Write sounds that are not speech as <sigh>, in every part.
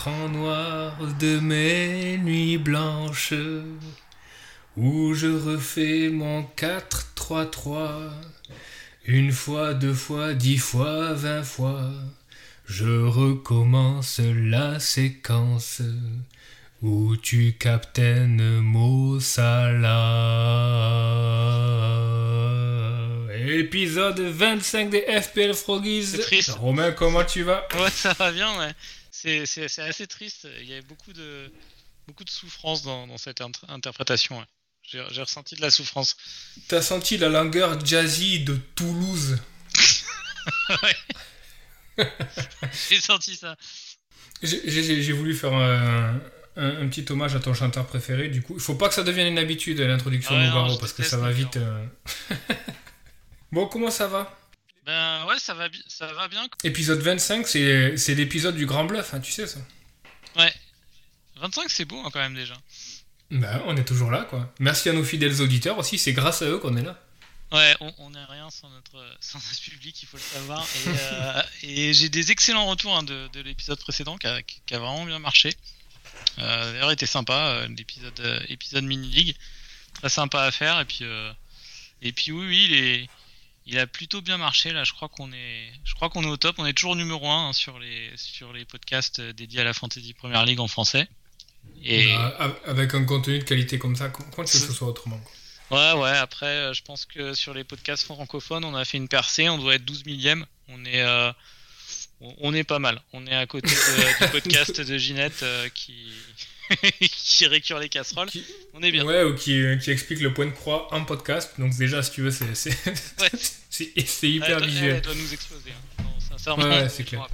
L'écran noir de mes nuits blanches, où je refais mon 4-3-3, une fois, deux fois, dix fois, vingt fois, je recommence la séquence où tu captaines Mo Salah. Épisode 25 des FPL Froggies. Romain, comment tu vas? Ouais, ça va bien, ouais. C'est, assez triste. Il y avait beaucoup de, beaucoup de souffrance dans, dans cette inter- interprétation. ouais. J'ai, ressenti de la souffrance. T'as senti la langueur jazzy de Toulouse <laughs> <laughs> J'ai senti ça. J'ai- voulu faire un, un- un petit hommage à ton chanteur préféré, du coup. Il faut pas que ça devienne une habitude, l'introduction Ouais, de Nougaro, parce que ça va vite. euh. <laughs> bon, comment ça va? Ben ouais, ça va, bi- ça va bien. Épisode 25, c'est l'épisode du grand bluff, hein, tu sais ça. Ouais. 25, c'est beau hein, quand même déjà. Bah, on est toujours là, quoi. Merci à nos fidèles auditeurs aussi, c'est grâce à eux qu'on est là. Ouais, on n'est rien sans notre, sans notre public, il faut le savoir. Et, euh, et j'ai des excellents retours hein, de, de l'épisode précédent qui a, qui a vraiment bien marché. Euh, D'ailleurs, il était sympa, euh, l'épisode euh, épisode mini league, très sympa à faire. Et puis, euh, et puis oui, oui, il est, il a plutôt bien marché là. Je crois qu'on est, je crois qu'on est au top. On est toujours numéro 1 sur les, sur les podcasts euh, dédiés à la Fantasy Premier League en français. Et Bah, av- avec un contenu de qualité comme ça, comment comment tu veux que ce soit autrement Ouais, ouais, après, euh, je pense que sur les podcasts francophones, on a fait une percée, on doit être 12 millième. On est, euh, on est pas mal. On est à côté de- <laughs> du podcast de Ginette euh, qui, <laughs> qui récure les casseroles. Qui- On est bien. Ouais, ou qui, qui explique le point de croix en podcast. Donc, déjà, si tu veux, c'est c'est- Ouais. <laughs> c'est- Elle, hyper visuel. elle doit nous exploser. hein. Non, sincèrement, Ouais, ouais, on c'est est clair.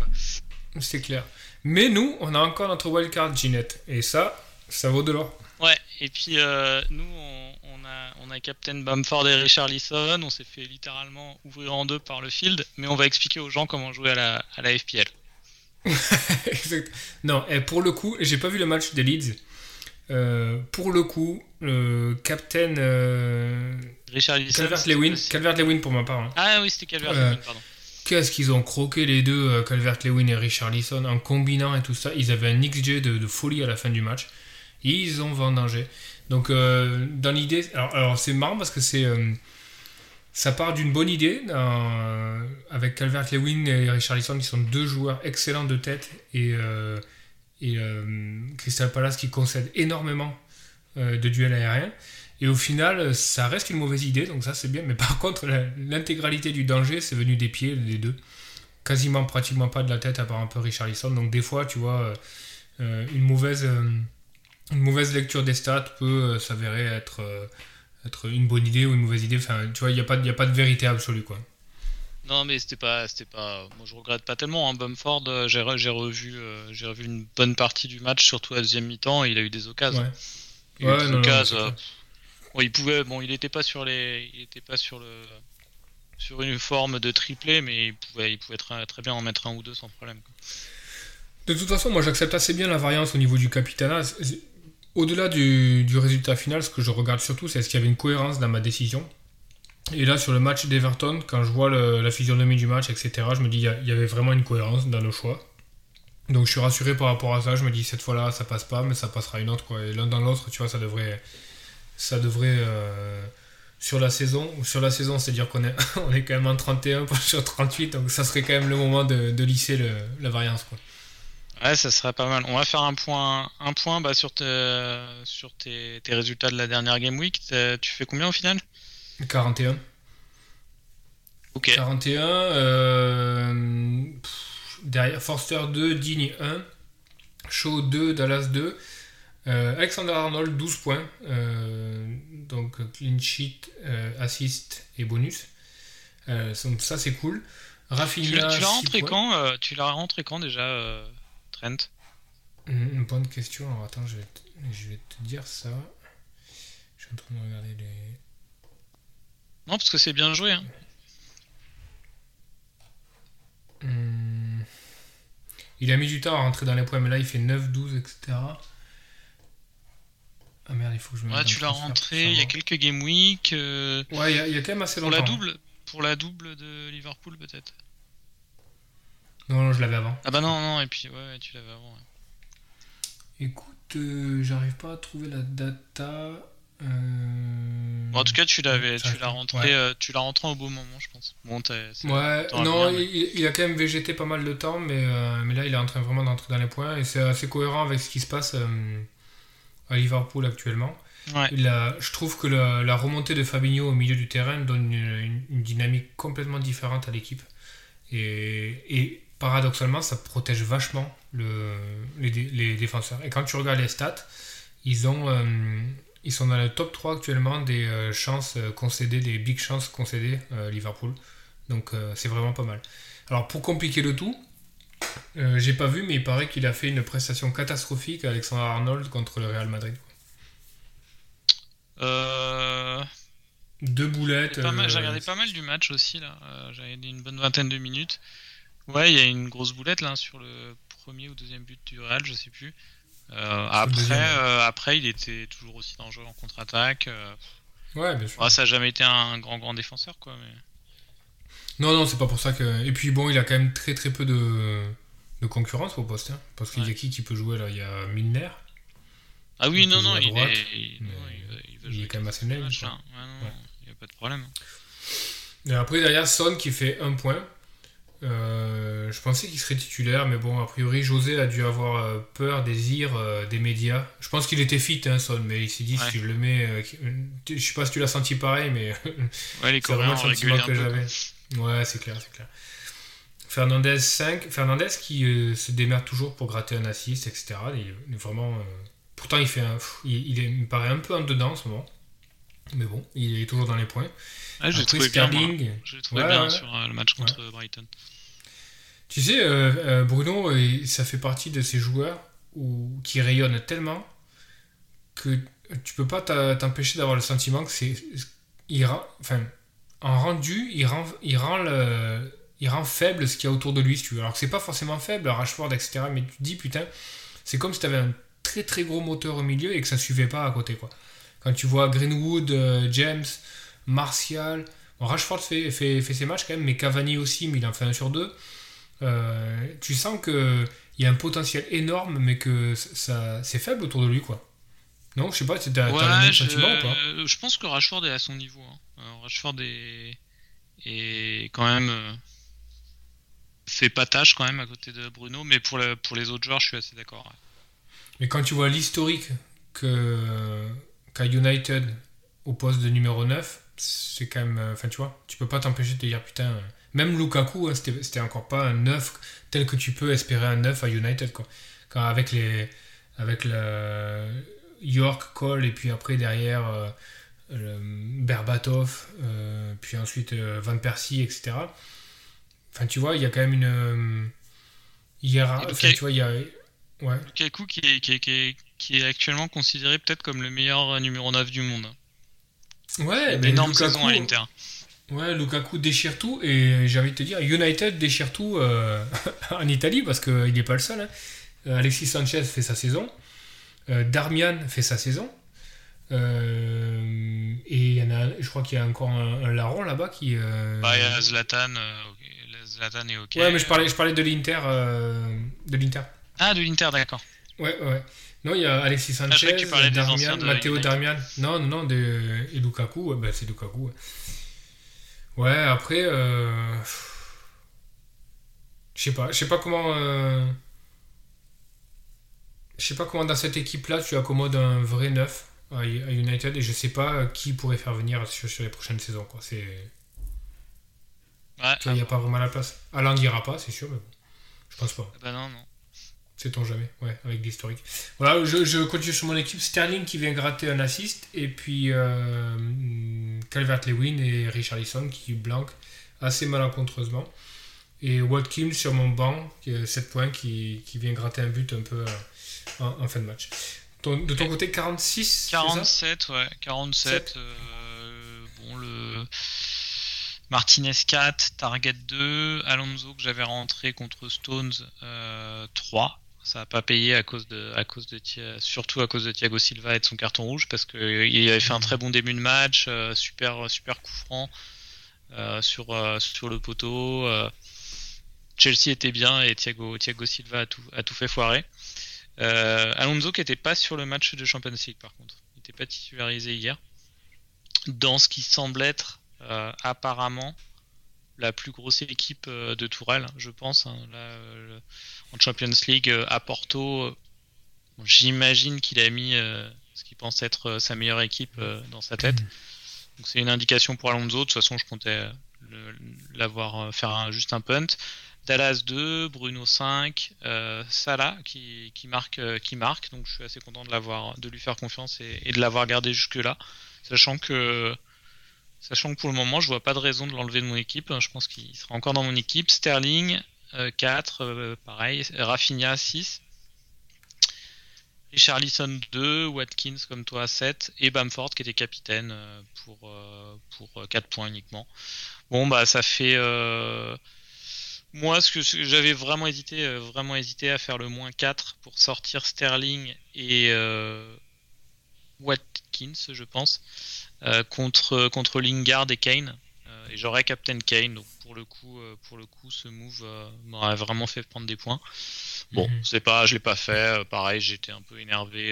C'est. Mais nous, on a encore notre wildcard Ginette. Et ça, ça vaut de l'or. Ouais, et puis euh, nous, on, on a, on a Captain Bamford et Richard Lisson. On s'est fait littéralement ouvrir en deux par le field, mais on va expliquer aux gens comment jouer à la, à la FPL. <laughs> Exact. Non, et pour le coup, j'ai pas vu le match des Leeds. Euh, pour le coup, le captain euh, Richard. Calvert-Lewin, Calvert-Lewin pour ma part. hein. Ah oui, c'était Calvert Euh, Lewin, pardon. Qu'est-ce qu'ils ont croqué les deux, Calvert-Lewin et Richarlison, en combinant et tout ça. Ils avaient un XG de, de folie à la fin du match. Ils ont vendangé. Donc, dans l'idée. Alors, alors, c'est marrant parce que c'est. ça part d'une bonne idée avec Calvert-Lewin et Richarlison qui sont deux joueurs excellents de tête et, et euh, Crystal Palace qui concède énormément euh, de duels aériens. Et au final, ça reste une mauvaise idée, donc ça c'est bien. Mais <laughs> par contre, l'intégralité du danger, c'est venu des pieds, les deux. Quasiment, pratiquement pas de la tête, à part un peu Richarlison. Donc des fois, tu vois, euh, euh, une, mauvaise, euh, lecture des stats peut euh, s'avérer être, euh, une bonne idée ou une mauvaise idée. Enfin, tu vois, il n'y a, a pas de vérité absolue, quoi. Non, mais c'était pas, c'était pas. Moi, je regrette pas tellement. Hein. Bumford, euh, j'ai, re- j'ai revu, euh, j'ai revu une bonne partie du match, surtout à la deuxième mi-temps. et Il a eu des occasions. Ouais. Il a eu Ouais, des non, occasions, bon, il pouvait. Bon, il était pas sur les, il était pas sur le, sur une forme de triplé, mais il pouvait, il pouvait très, très bien en mettre un ou deux sans problème. quoi. De toute façon, moi j'accepte assez bien la variance au niveau du c'est- Au-delà du, du résultat final, ce que je regarde surtout, c'est est-ce qu'il y avait une cohérence dans ma décision. Et là, sur le match d'Everton, quand je vois la physionomie du match, etc., je me dis il y avait vraiment une cohérence dans nos choix. Donc je suis rassuré par rapport à ça. Je me dis cette fois-là, ça passe pas, mais ça passera une autre. Quoi. Et l'un dans l'autre, tu vois, ça devrait. Ça devrait. euh, sur la saison, sur la saison, c'est-à-dire qu'on est, <laughs> on est quand même en 31 pas sur 38, donc ça serait quand même le moment de, lisser la variance. Quoi. Ouais, ça serait pas mal. On va faire un point, un point bah, sur, tes, résultats de la dernière game week. Tu fais combien au final? 41. Ok. 41. euh, pff, derrière Forster 2, Digne 1. Shaw 2, Dallas 2. euh, Alexander Arnold 12 points. euh, donc clean sheet, assist et bonus. Donc ça c'est cool. Rafinha. Tu l'as rentré points. quand Tu l'as rentré quand déjà, Trent? Une bonne question. Alors attends, je vais, te, je vais te dire ça. Je suis en train de regarder les. Non, parce que c'est bien joué. Hein. Hum, Il a mis du temps à rentrer dans les points, mais là il fait 9, 12, etc. Ah merde, il faut que je me Ouais, tu l'as rentré pour il y a quelques game week. euh, Ouais, il y, a- il y a quand même assez pour longtemps. la double Pour la double de Liverpool, peut-être Non, non, je l'avais avant. Ah bah non, non, et puis ouais, ouais, tu l'avais avant. ouais. Écoute, euh, j'arrive pas à trouver la data. Euh, Bon, en tout cas, tu l'avais, tu l'as rentré, Ouais. euh, tu l'as rentré au bon moment, je pense. Bon, Ouais, non, bien, mais- il, il a quand même végété pas mal de temps, mais, euh, mais là il est en train vraiment d'entrer dans les points et c'est assez cohérent avec ce qui se passe à Liverpool actuellement. Ouais. Je trouve que la, la remontée de Fabinho au milieu du terrain donne une, une- une dynamique complètement différente à l'équipe. Et, et paradoxalement, ça protège vachement le, les, dé- les défenseurs. Et quand tu regardes les stats, ils, ont, ils sont dans le top 3 actuellement des euh, chances euh, concédées, des big chances concédées euh, Liverpool. Donc c'est vraiment pas mal. Alors pour compliquer le tout, j'ai pas vu, mais il paraît qu'il a fait une prestation catastrophique Alexandre Arnold contre le Real Madrid. Euh, Deux boulettes. j'ai euh, regardé pas mal du match aussi, là. Euh, J'ai regardé une bonne vingtaine de minutes. Ouais, il y a une grosse boulette, là, sur le premier ou deuxième but du Real, je sais plus. Euh, après, euh, après, il était toujours aussi dangereux en contre-attaque. euh, Ouais, bien sûr. ça a jamais été un grand, grand défenseur, quoi. Mais... Non, non, c'est pas pour ça que. Et puis bon, il a quand même très très peu de, de concurrence au poste. hein, parce qu'il y a qui qui peut jouer là Il y a Milner. Ah oui, non, non, il, droite, est, il, mais non, il va, il va il jouer est quand même assez Ouais. il n'y a pas de problème. Et après, derrière, Son qui fait un point. Euh, je pensais qu'il serait titulaire, mais bon, a priori, José a dû avoir euh, peur, désir euh, des médias. Je pense qu'il était fit, hein, Son, mais il s'est dit Ouais. si je le mets. je sais pas si tu l'as senti pareil, mais <laughs> Ouais, les c'est vraiment Coréens le sentiment que j'avais. Ouais, c'est clair, c'est clair. Fernandez 5, Fernandez qui euh, se démerde toujours pour gratter un assist, etc. Il, il est vraiment. euh, Pourtant, il fait un, pff, il, il est- il me paraît un peu en dedans en ce moment. Mais bon, il est toujours dans les points. Ouais, je l'ai trouvé bien, moi. Sterling. Je l'ai trouvé Ouais, bien ouais. sur euh, le match contre Brighton. Tu sais, euh, euh, Bruno, euh, ça fait partie de ces joueurs où, qui rayonnent tellement que tu peux pas t'empêcher d'avoir le sentiment que c'est. Enfin, en rendu, il rend, il rend, le, il rend faible ce qu'il y a autour de lui, si tu veux. Alors que c'est pas forcément faible, Rashford, etc. Mais tu te dis, putain, c'est comme si tu avais un très très gros moteur au milieu et que ça suivait pas à côté, quoi. Quand tu vois Greenwood, euh, James, Martial. Bon, Rashford fait, fait, fait ses matchs quand même, mais Cavani aussi, mais il en fait un sur deux. Euh, tu sens que il y a un potentiel énorme, mais que ça, c'est faible autour de lui, quoi. Non, je sais pas, t'as, t'as le Ouais, même je, sentiment ou pas? je pense que Rashford est à son niveau. hein. Rashford est, est quand même euh, fait pas tâche quand même à côté de Bruno, mais pour, le- pour les autres joueurs, je suis assez d'accord. ouais. Mais quand tu vois l'historique que, qu'a United au poste de numéro 9, c'est quand même. euh, Enfin, tu vois, tu peux pas t'empêcher de te dire, putain. euh, Même Lukaku, hein, c'était, encore pas un 9 tel que tu peux espérer un 9 à United, quoi. Quand avec les. Avec le York, Cole, et puis après derrière. euh, le Berbatov, euh, puis ensuite euh, Van Persie, etc. Enfin, tu vois, il y a quand même une hiérar- Et Enfin, Luka- tu vois, il y a. Ouais. Lukaku qui est, qui, est, qui, est, qui est actuellement considéré peut-être comme le meilleur numéro 9 du monde. Ouais, Une énorme Lukaku- saison à l'Inter. Ouais, Lukaku déchire tout et j'ai envie de te dire, United déchire tout euh, <laughs> en Italie parce qu'il n'est pas le seul. hein. Euh, Alexis Sanchez fait sa saison, euh, Darmian fait sa saison. euh, et y en a, je crois qu'il y a encore un, un larron là-bas qui. euh, Bah, il y a Zlatan, euh, Zlatan est ok. ouais, mais je parlais, je parlais de l'Inter. euh, de l'Inter. Ah, de l'Inter, d'accord. Ouais, ouais. Non, il y a Alexis Ah, Sanchez, Darmian, Matteo. Darmian. Non, non, non, de, et Lukaku, ouais, bah, c'est Lukaku. Ouais, Ouais, après, euh, je sais pas, je sais pas comment, euh, je sais pas comment dans cette équipe-là tu accommodes un vrai neuf à, United et je sais pas qui pourrait faire venir sur, sur les prochaines saisons, quoi. C'est, Ouais, il n'y a pas vraiment la place. Alain n'ira pas, c'est sûr, mais bon, je pense pas. ah bah non, non. Sait-on jamais, ouais, avec l'historique. Voilà, je, je continue sur mon équipe. Sterling qui vient gratter un assist, et puis euh, Calvert-Lewin et Richarlison qui blanquent assez malencontreusement. Et Watkins sur mon banc, 7 points, qui, qui, vient gratter un but un peu euh, en, fin de match. de ton côté, 46 47, ouais, 47. Euh, bon, le. Martinez 4, Target 2, Alonso que j'avais rentré contre Stones 3 ça n'a pas payé à cause de, à cause de, surtout à cause de Thiago Silva et de son carton rouge parce qu'il avait fait un très bon début de match, euh, super, super coup franc euh, sur, euh, sur le poteau. Chelsea était bien et Thiago, Thiago Silva a tout, a tout fait foirer. Alonso qui n'était pas sur le match de Champions League par contre, il n'était pas titularisé hier. Dans ce qui semble être apparemment la plus grosse équipe de Tourelle, je pense. Hein. en Champions League euh, à Porto, euh, j'imagine qu'il a mis euh, ce qu'il pense être sa meilleure équipe dans sa tête. Donc c'est une indication pour Alonso. De toute façon, je comptais l'avoir faire juste un punt. Dallas 2, Bruno 5, Salah qui, marque. Donc je suis assez content de l'avoir, de lui faire confiance et, et de l'avoir gardé jusque là, sachant que Sachant que pour le moment, je vois pas de raison de l'enlever de mon équipe. Je pense qu'il sera encore dans mon équipe. Sterling, 4, euh, euh, pareil. Rafinha, 6. Richarlison 2, Watkins comme toi 7 et Bamford qui était capitaine euh, pour, pour 4 points uniquement. Bon bah ça fait moi ce que j'avais vraiment hésité vraiment hésité à faire le moins 4 pour sortir Sterling et Watkins je pense. Euh, contre, contre Lingard et Kane. Euh, et j'aurais Captain Kane. Donc pour le coup, euh, pour le coup ce move m'aurait vraiment fait prendre des points. Bon, mhm. c'est pas, je l'ai pas fait. pareil, j'étais un peu énervé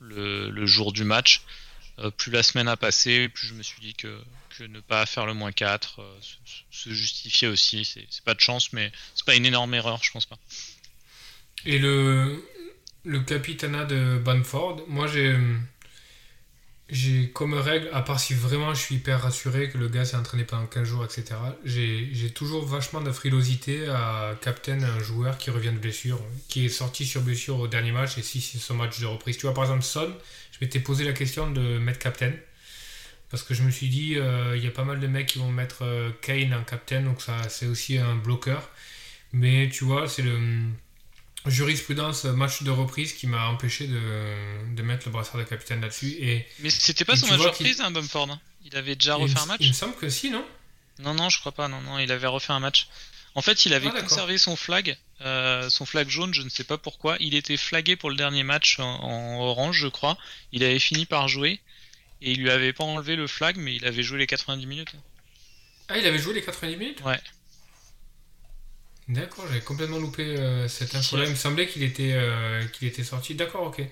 le, le, jour du match. plus la semaine a passé, plus je me suis dit que, que ne pas faire le moins 4 se, justifiait aussi. C'est pas de chance, mais c'est pas une énorme erreur, je pense pas. Et le, le capitanat de Banford, moi j'ai j'ai comme règle, à part si vraiment je suis hyper rassuré que le gars s'est entraîné pendant 15 jours, etc., j'ai toujours vachement de frilosité à captain un joueur qui revient de blessure, qui est sorti sur blessure au dernier match, et si c'est son match de reprise. Tu vois, par exemple, Son, je m'étais posé la question de mettre captain, parce que je me suis dit, euh, il y a pas mal de mecs qui vont mettre euh, Kane en captain, donc ça c'est aussi un bloqueur. Mais tu vois, c'est le jurisprudence match de reprise qui m'a empêché de, de, mettre le brassard de capitaine là-dessus. Et, Mais c'était pas son match de reprise, hein, Bumford hein. Il avait déjà refait un match Il me semble que si, non? Non, non, je crois pas. Non, non, il avait refait un match. En fait, il avait ah, conservé son flag, euh, son flag jaune, je ne sais pas pourquoi. Il était flagué pour le dernier match en, orange, je crois. Il avait fini par jouer et il lui avait pas enlevé le flag, mais il avait joué les 90 minutes. Ah, il avait joué les 90 minutes? Ouais. D'accord, j'avais complètement loupé euh, cette info-là. Il me semblait qu'il était, euh, qu'il était sorti. D'accord, ok.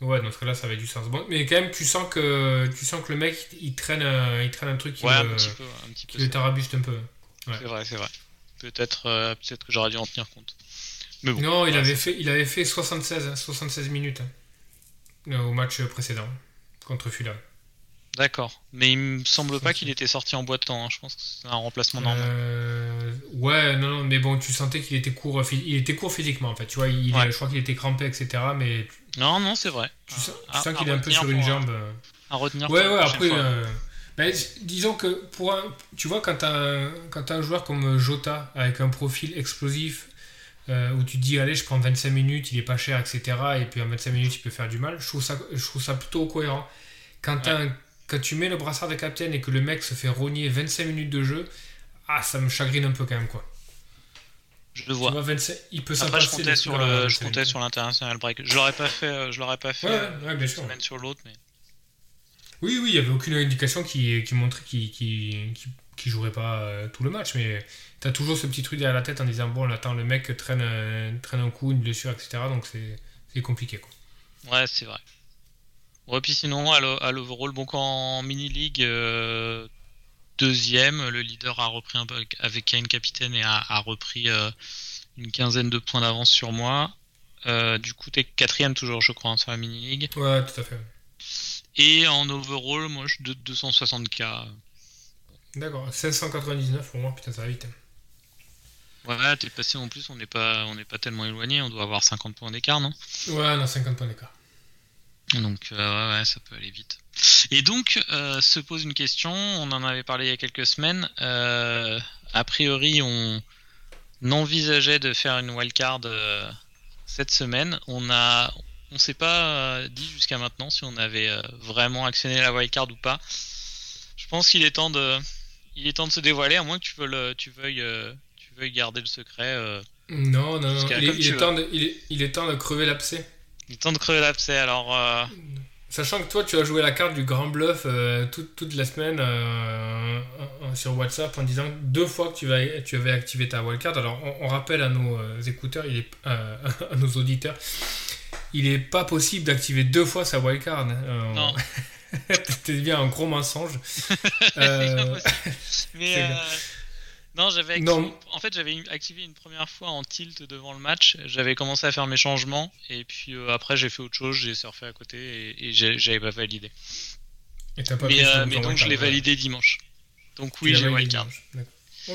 Ouais, dans ce cas-là, ça avait du sens. Bon, mais quand même, tu sens que, tu sens que le mec, il traîne, il traîne un truc qui, ouais, un petit peu, un petit peu, le tarabuste un peu. C'est vrai, c'est vrai. Peut-être euh, peut-être que j'aurais dû en tenir compte. Mais bon, non, il, avait fait, il avait fait 76, 76 minutes hein, au match précédent contre Fulham. D'accord. Mais il me semble pas qu'il était sorti en boitant. Hein. Je pense que c'est un remplacement normal. Euh... Ouais, non, non, mais bon, tu sentais qu'il était court, il était court physiquement en fait. Tu vois, il, je crois qu'il était crampé, etc. Mais non, non, c'est vrai. Tu sens, qu'il est un peu sur une jambe. Euh. À retenir. Ouais, ouais. Après, euh, ben, disons que pour un, tu vois, quand t'as un, quand as un joueur comme Jota avec un profil explosif. Euh, où tu te dis allez je prends 25 minutes il est pas cher etc et puis en 25 minutes il peut faire du mal je trouve ça, je trouve ça plutôt cohérent quand tu as un quand tu mets le brassard de capitaine et que le mec se fait rogner 25 minutes de jeu, ah, ça me chagrine un peu quand même, quoi. Je le vois. il peut Après, je comptais sur le, je comptais sur l'international break. Je l'aurais pas fait, euh, je l'aurais pas fait. Ouais, bien sûr. sur l'autre, mais. Oui, oui, il y avait aucune indication qui, qui montrait qu'il qui, qui, jouerait pas euh, tout le match, mais tu as toujours ce petit truc derrière la tête en disant bon, on attend le mec traîne, euh, traîne un coup, une blessure, etc. Donc c'est compliqué, quoi. Ouais, c'est vrai. Ouais, puis sinon, à l'overall, bon, en mini-league, euh, deuxième, le leader a repris un peu avec Kane capitaine et a, repris euh, une quinzaine de points d'avance sur moi. Euh, du coup, t'es quatrième toujours, je crois, hein, sur la mini-league. Ouais, tout à fait. Et en overall, moi, je suis de 260k. D'accord, 1699 pour moi, putain, ça va vite. Ouais, t'es passé en plus, on n'est pas, on pas tellement éloigné, on doit avoir 50 points d'écart, non? Ouais, on a 50 points d'écart. Donc euh, ouais, ça peut aller vite. Et donc, euh, se pose une question, on en avait parlé il y a quelques semaines. Euh, a priori, on envisageait de faire une wildcard cette semaine. On a, on s'est pas dit jusqu'à maintenant si on avait vraiment actionné la wildcard ou pas. Je pense qu'il est temps de, il est temps de se dévoiler, à moins que tu veuilles, tu veuilles, tu veuilles garder le secret. non, non, non. Il, est- il temps de, il, est, il est temps de crever l'abcès. Il temps de crever l'abcès. Alors, euh, Sachant que toi, tu as joué la carte du grand bluff euh, toute, toute la semaine euh, sur WhatsApp en disant deux fois que tu, vas, tu avais activé ta wildcard. Alors, on, on rappelle à nos écouteurs, il est, euh, <laughs> à nos auditeurs, il n'est pas possible d'activer deux fois sa wildcard. Euh, Non. <laughs> C'était bien un gros mensonge. <laughs> Mais. Non, j'avais activé, en fait j'avais une- activé une première fois en tilt devant le match. J'avais commencé à faire mes changements et puis euh, après j'ai fait autre chose, j'ai surfé à côté et, j'avais pas validé. et pas Mais, euh, mais donc je l'ai validé dimanche. Donc oui, j'ai wildcard.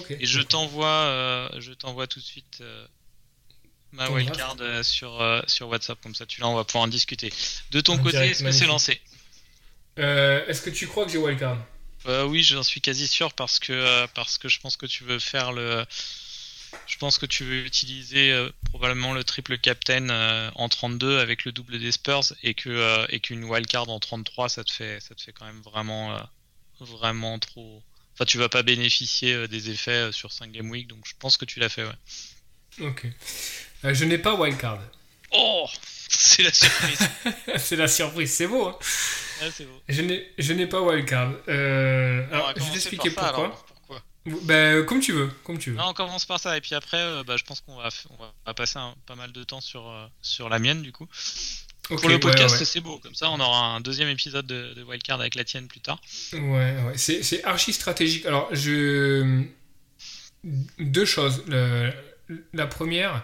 Et je t'envoie, euh, je t'envoie tout de suite ma wildcard sur sur WhatsApp comme ça. Tu l'as, on va pouvoir en discuter. De ton En côté, est-ce que c'est lancé? Est-ce que tu crois que j'ai wildcard? Euh, oui, j'en suis quasi sûr parce que euh, parce que je pense que tu veux faire le je pense que tu veux utiliser euh, probablement le triple captain en 32 avec le double des Spurs et que et qu'une wildcard en 33 ça te fait ça te fait quand même vraiment vraiment trop enfin tu vas pas bénéficier des effets sur 5 game week donc je pense que tu l'as fait ouais. Ok. Je n'ai pas wildcard. Oh, c'est la surprise. <laughs> c'est la surprise, c'est beau. Hein Beau. je n'ai pas wildcard. Euh, alors, je vais t'expliquer pourquoi. alors. Pourquoi Ben, comme tu veux, comme tu veux. Non, on commence par ça et puis après, euh, bah, je pense qu'on va, on passer un- pas mal de temps sur, euh, sur la mienne du coup. Pour le podcast, ouais. c'est beau. Comme ça, on aura un deuxième épisode de, de Wildcard avec la tienne plus tard. Ouais, ouais. C'est, c'est archi stratégique. Alors, je. Deux choses. Le- La première,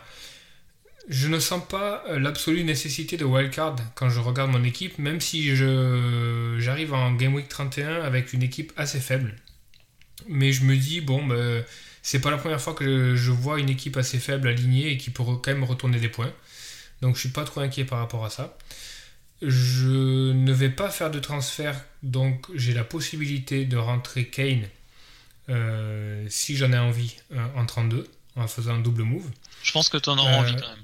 je ne sens pas euh, l'absolue nécessité de wildcard quand je regarde mon équipe, même si je, j'arrive en Game Week 31 avec une équipe assez faible. Mais je me dis, bon, ben, c'est pas la première fois que je vois une équipe assez faible alignée et qui peut quand même retourner des points. Donc je suis pas trop inquiet par rapport à ça. Je ne vais pas faire de transfert, donc j'ai la possibilité de rentrer Kane euh, si j'en ai envie euh, en 32 en faisant un double move. Je pense que tu en auras Euh, envie quand même.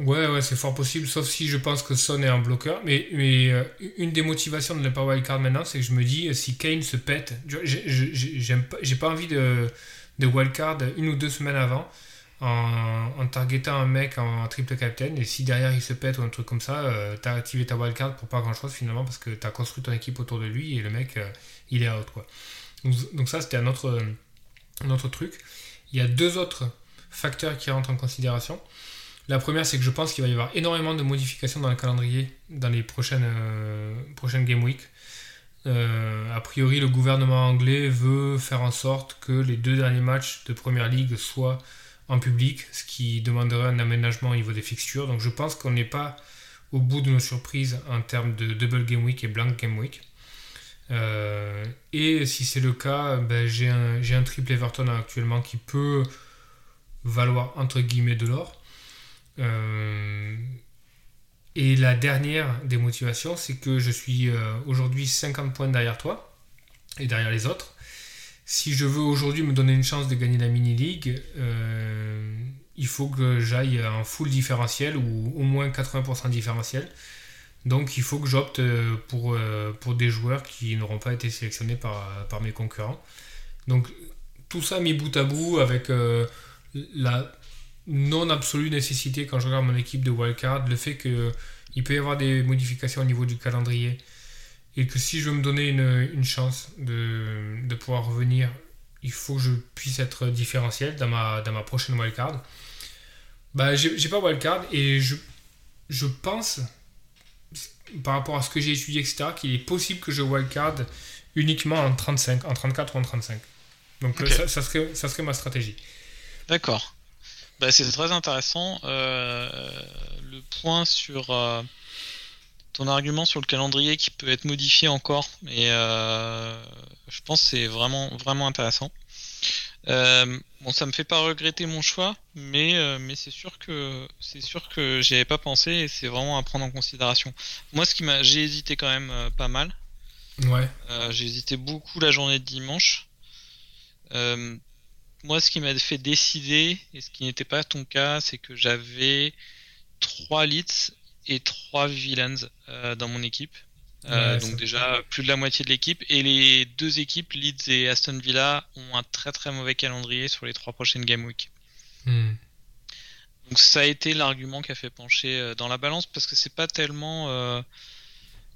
Ouais, ouais, c'est fort possible, sauf si je pense que Son est un bloqueur. Mais, mais euh, une des motivations de ne pas wildcard maintenant, c'est que je me dis, euh, si Kane se pète, j'ai- pas, envie de, de wildcard une ou deux semaines avant en, en targetant un mec en triple captain. Et si derrière il se pète ou un truc comme ça, euh, t'as activé ta wildcard pour pas grand chose finalement parce que t'as construit ton équipe autour de lui et le mec, il est out quoi. Donc, ça, c'était un autre, un autre truc. Il y a deux autres facteurs qui rentrent en considération. La première, c'est que je pense qu'il va y avoir énormément de modifications dans le calendrier dans les prochaines, euh, prochaines Game Week. Euh, a priori, le gouvernement anglais veut faire en sorte que les deux derniers matchs de Première Ligue soient en public, ce qui demanderait un aménagement au niveau des fixtures. Donc je pense qu'on n'est pas au bout de nos surprises en termes de double Game Week et blank Game Week. Euh, et si c'est le cas, ben, j'ai un, j'ai un triple Everton actuellement qui peut valoir entre guillemets de l'or. Euh, et la dernière des motivations, c'est que je suis euh, aujourd'hui 50 points derrière toi et derrière les autres. Si je veux aujourd'hui me donner une chance de gagner la mini-league, euh, il faut que j'aille en full différentiel ou au moins 80% différentiel. Donc il faut que j'opte pour, pour des joueurs qui n'auront pas été sélectionnés par, par mes concurrents. Donc tout ça mis bout à bout avec la non absolue nécessité quand je regarde mon équipe de wildcard, le fait qu'il peut y avoir des modifications au niveau du calendrier et que si je veux me donner une, une chance de, de pouvoir revenir, il faut que je puisse être différentiel dans ma, dans ma prochaine wildcard. Bah, j'ai pas wildcard et je, je pense, par rapport à ce que j'ai étudié, etc., qu'il est possible que je wildcard uniquement en 35, en 34 ou en 35. Donc euh, ça serait, ça serait ma stratégie. D'accord. Bah, c'est très intéressant. Euh, le point sur euh, ton argument sur le calendrier qui peut être modifié encore, et euh, je pense que c'est vraiment, vraiment intéressant. Bon, ça me fait pas regretter mon choix, mais, mais c'est sûr que c'est sûr que j'y avais pas pensé et c'est vraiment à prendre en considération. Moi, ce qui m'a, j'ai hésité quand même pas mal. Ouais. j'ai hésité beaucoup la journée de dimanche. Moi, ce qui m'a fait décider, et ce qui n'était pas ton cas, c'est que j'avais trois leads et trois villains dans mon équipe. Euh, donc déjà plus de la moitié de l'équipe et les deux équipes Leeds et Aston Villa ont un très très mauvais calendrier sur les trois prochaines game week. Hmm. Donc ça a été l'argument qui a fait pencher euh, dans la balance parce que c'est pas tellement il euh,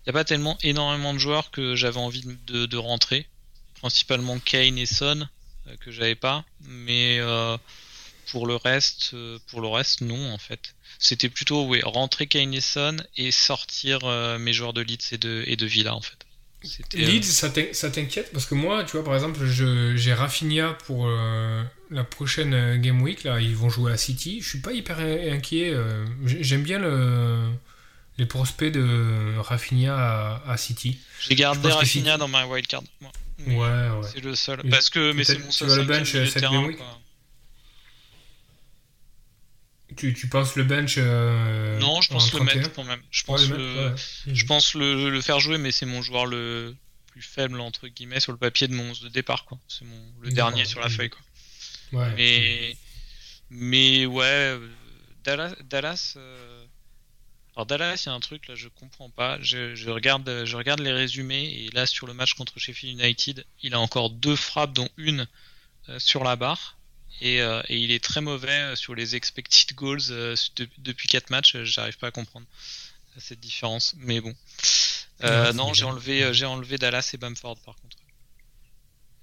y a pas tellement énormément de joueurs que j'avais envie de, de, rentrer principalement Kane et Son que j'avais pas mais pour le reste pour le reste non en fait c'était plutôt oui, rentrer Kane et sortir euh, mes joueurs de Leeds et de, Villa en fait. Leeds, euh, ça t'inquiète? Parce que moi, tu vois, par exemple, j'ai Rafinha pour euh, la prochaine Game Week. Là, ils vont jouer à City. Je suis pas hyper inquiet. J'aime bien le, les prospects de Rafinha à, City. J'ai gardé Rafinha dans ma wildcard. Ouais, ouais. C'est le seul. Parce que, mais c'est mon seul. Tu le bench cette Week tu, tu penses le bench euh, Non, je pense le mettre quand même. Je pense, le, je pense le, le, faire jouer, mais c'est mon joueur le plus faible entre guillemets sur le papier de mon 11 de départ. quoi. C'est mon le dernier sur la feuille. Quoi. Ouais. Mais, mais ouais, euh, Dallas. Dallas euh, Alors Dallas, il y a un truc là, je comprends pas. Je, je, regarde, je regarde les résumés et là sur le match contre Sheffield United, il a encore deux frappes, dont une sur la barre. Euh, et, il est très mauvais euh, sur les expected goals euh, depuis 4 matchs. J'arrive pas à comprendre cette différence, mais bon. non, j'ai enlevé, j'ai enlevé Dallas et Bamford par contre.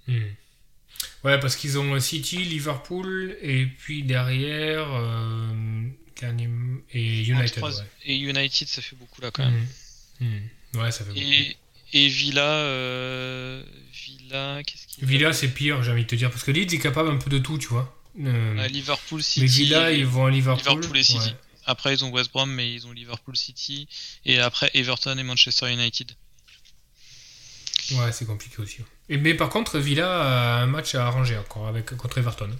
Hmm. Ouais, parce qu'ils ont City, Liverpool et puis derrière et United. Et United, ça fait beaucoup là quand même. Hmm. Hmm. Ouais, ça fait beaucoup. Et Villa, Villa, qu'est-ce qu'il Villa, c'est pire, j'ai envie de te dire, parce que Leeds est capable un peu de tout, tu vois. Euh, Liverpool City. Mais Villa, ils vont à Liverpool. Liverpool et City. Après, ils ont West Brom, mais ils ont Liverpool City. Et après, Everton et Manchester United. Ouais, c'est compliqué aussi. Et, mais par contre, Villa a un match à arranger encore avec, contre Everton.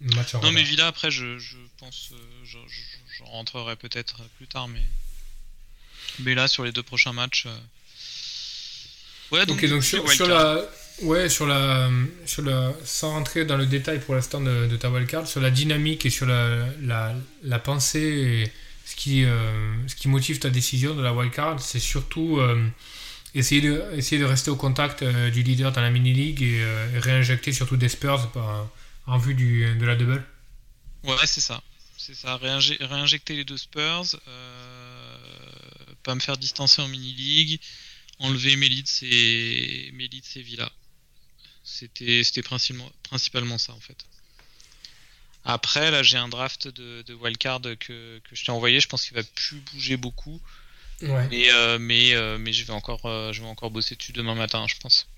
Match non, mais Villa, après, je, je pense. Euh, je, je, rentrerai peut-être plus tard, mais. Mais là, sur les deux prochains matchs. Euh, Ouais, donc, donc sur, la, ouais, sur la, sur la, sans rentrer dans le détail pour l'instant de, de, ta wildcard, sur la dynamique et sur la, la, la pensée, et ce qui, euh, ce qui motive ta décision de la wildcard, c'est surtout euh, essayer, de, essayer de rester au contact euh, du leader dans la mini-league et, réinjecter surtout des Spurs en vue du, de la double. Ouais, c'est ça. C'est ça, réinjecter les deux Spurs, pas me faire distancer en mini-league enlever Mélitz et, Mélitz et Villa. C'était principalement, principalement ça en fait. Après, là, j'ai un draft de, de wildcard que, que je t'ai envoyé. Je pense qu'il va plus bouger beaucoup. Ouais. Mais, euh, mais, euh, mais je, vais encore, euh, je vais encore bosser dessus demain matin, je pense.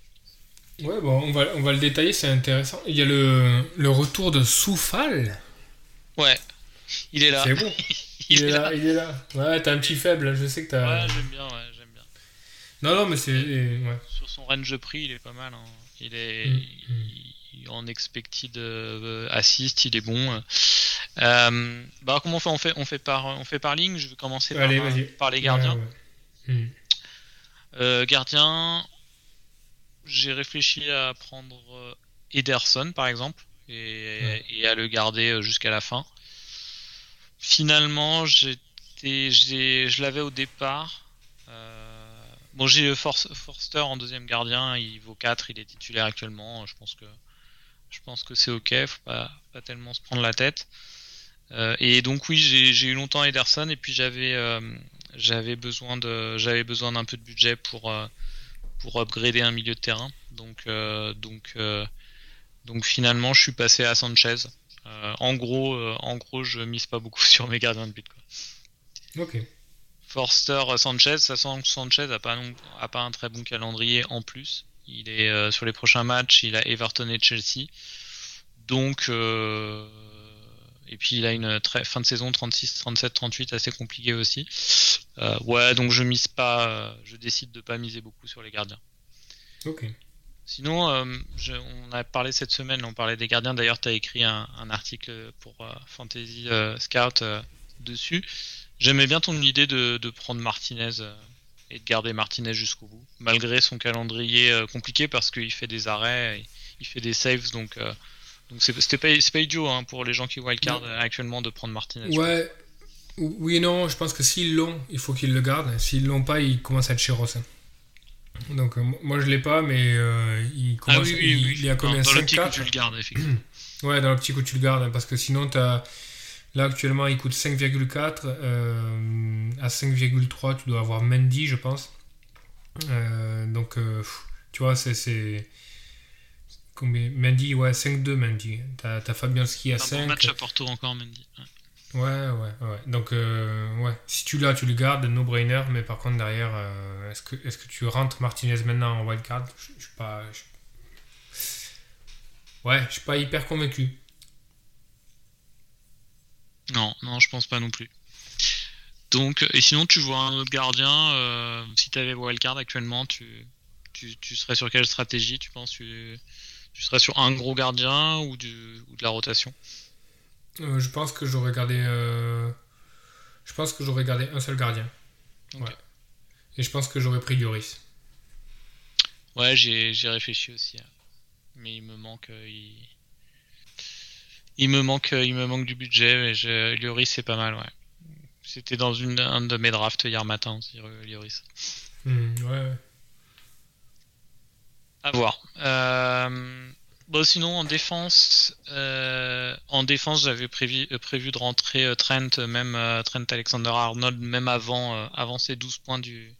Ouais, bon, on va, on va le détailler, c'est intéressant. Il y a le, le retour de Soufal. Ouais, il est là. C'est bon. <laughs> il, est, là, il est là. Ouais, t'as un petit faible, je sais que t'as. Ouais, j'aime bien, ouais. Non, non, mais c'est. Sur son range prix, il est pas mal. Hein. Il est mm, en expected euh, assist, il est bon. Euh, bah, comment on fait? On fait, on fait, par, on fait par ligne? Je vais commencer par, par, les gardiens. Mm. Euh, gardien, j'ai réfléchi à prendre Ederson par exemple et, et à le garder jusqu'à la fin. Finalement, j'étais, je l'avais au départ. Bon, j'ai Forster en deuxième gardien, il vaut 4, il est titulaire actuellement. Je pense que je pense que c'est ok, faut pas, pas tellement se prendre la tête. Euh, et donc oui, j'ai eu longtemps Ederson et puis j'avais euh, j'avais besoin de j'avais besoin d'un peu de budget pour euh, pour upgrader un milieu de terrain. Donc donc donc finalement, je suis passé à Sanchez. en gros, en gros, je mise pas beaucoup <laughs> sur mes gardiens de but. Quoi. Ok. Forster Sanchez, ça sent que Sanchez n'a pas, a pas un très bon calendrier en plus. Il est euh, sur les prochains matchs, il a Everton et Chelsea. Donc euh, et puis il a une très, fin de saison 36, 37, 38 assez compliquée aussi. Euh, ouais, donc je mise pas, je décide de pas miser beaucoup sur les gardiens. Ok. Sinon, on a parlé cette semaine, on parlait des gardiens. D'ailleurs, tu as écrit un, un, article pour Fantasy Scout dessus. J'aimais bien ton idée de, prendre Martinez euh, et de garder Martinez jusqu'au bout, malgré son calendrier compliqué parce qu'il fait des arrêts, il fait des saves, donc donc c'était pas, pas idiot hein, pour les gens qui wildcard actuellement de prendre Martinez. Ouais, oui et non, je pense que s'ils l'ont, il faut qu'ils le gardent. S'ils l'ont pas, ils commencent à être chez Ross. Donc euh, moi je l'ai pas, mais euh, il commence. Ah oui, oui, oui. Il, y a combien Dans, dans le petit coup tu le gardes, effectivement. <clears throat> ouais, dans le petit coup tu le gardes, parce que sinon as... là actuellement il coûte 5,4. Euh, à 5,3 tu dois avoir Mendy, je pense. donc tu vois, c'est. Combien Mendy, ouais, 5-2 Mendy. T'as as Fabianski à 5. Un bon match à Porto encore, Mendy. Ouais. Ouais, ouais, ouais. Donc, euh, ouais, si tu l'as, tu le gardes, no-brainer, mais par contre, derrière, euh, est-ce que, est que tu rentres Martinez maintenant en wildcard? Je, suis pas. Ouais, je suis pas hyper convaincu. Non, non, je pense pas non plus. Donc, et sinon, tu vois un autre gardien, euh, si tu avais wildcard actuellement, tu, tu, tu, serais sur quelle stratégie? Tu penses tu, tu serais sur un gros gardien ou, du, ou de la rotation? Euh, je pense que j'aurais gardé. Euh, je pense que j'aurais gardé un seul gardien. Ouais. Et je pense que j'aurais pris Lloris. Ouais, j'ai réfléchi aussi. Hein. Mais il me manque. Euh, il... me manque, il me manque du budget. Mais je... Lloris, c'est pas mal, ouais. C'était dans une, un de mes drafts hier matin, Lloris. Hmm, ouais, ouais. À voir. Euh, Bon, sinon en défense, euh, en défense j'avais prévu, euh, prévu de rentrer euh, Trent, même Trent Alexander Arnold, même avant, avant ces 12 points du,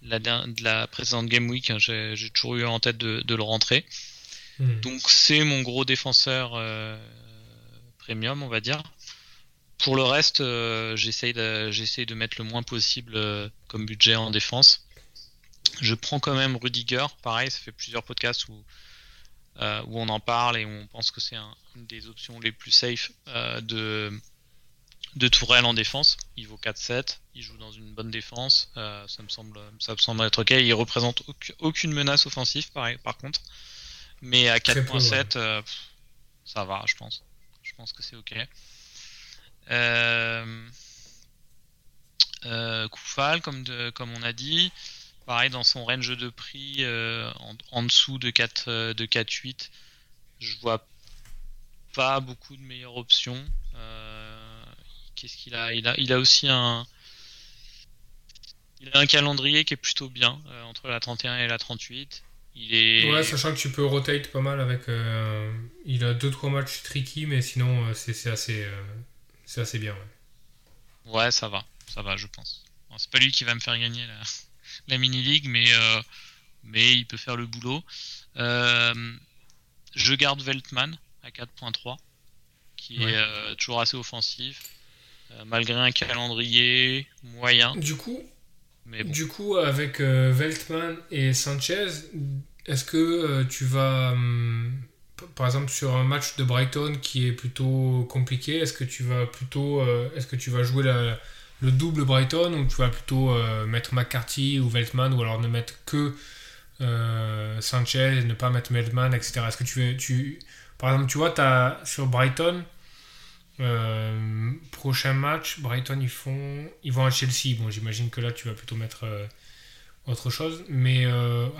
la, de la précédente Game Week. Hein, j'ai toujours eu en tête de, le rentrer. Hmm. Donc c'est mon gros défenseur premium, on va dire. Pour le reste, j'essaye de, de mettre le moins possible comme budget en défense. Je prends quand même Rudiger, pareil, ça fait plusieurs podcasts où euh, où on en parle et où on pense que c'est une des options les plus safe euh, de, de Tourelle en défense. Il vaut 4-7, il joue dans une bonne défense, euh, ça, me semble, ça me semble être ok. Il représente aucune menace offensive par, par contre, mais à 4.7, ça va, je pense. Je pense que c'est ok. Koufal, comme, de, comme on a dit, pareil dans son range de prix euh, en, dessous de 4 euh, de 4.8 je vois pas beaucoup de meilleures options. Euh, qu'est-ce qu'il a? Il a il a aussi un il a un calendrier qui est plutôt bien entre la 31 et la 38 il est ouais sachant que tu peux rotate pas mal avec il a 2-3 matchs tricky mais sinon c'est assez c'est assez bien ouais. ouais ça va ça va je pense. C'est pas lui qui va me faire gagner là la mini-league, mais, euh, mais il peut faire le boulot. Euh, je garde Veltman à 4.3, qui est euh, toujours assez offensif, malgré un calendrier moyen. Du coup, du coup avec Veltman et Sanchez, est-ce que tu vas hum, par exemple sur un match de Brighton qui est plutôt compliqué, est-ce que tu vas plutôt est-ce que tu vas jouer la, le double Brighton ou tu vas plutôt euh, mettre McCarthy ou Veltman ou alors ne mettre que euh, Sanchez et ne pas mettre Veltman, etc. Est-ce que tu veux. Tu... Par exemple, tu vois, as, sur Brighton, euh, prochain match, Brighton ils font. Ils vont à Chelsea. Bon, j'imagine que là tu vas plutôt mettre autre chose. Mais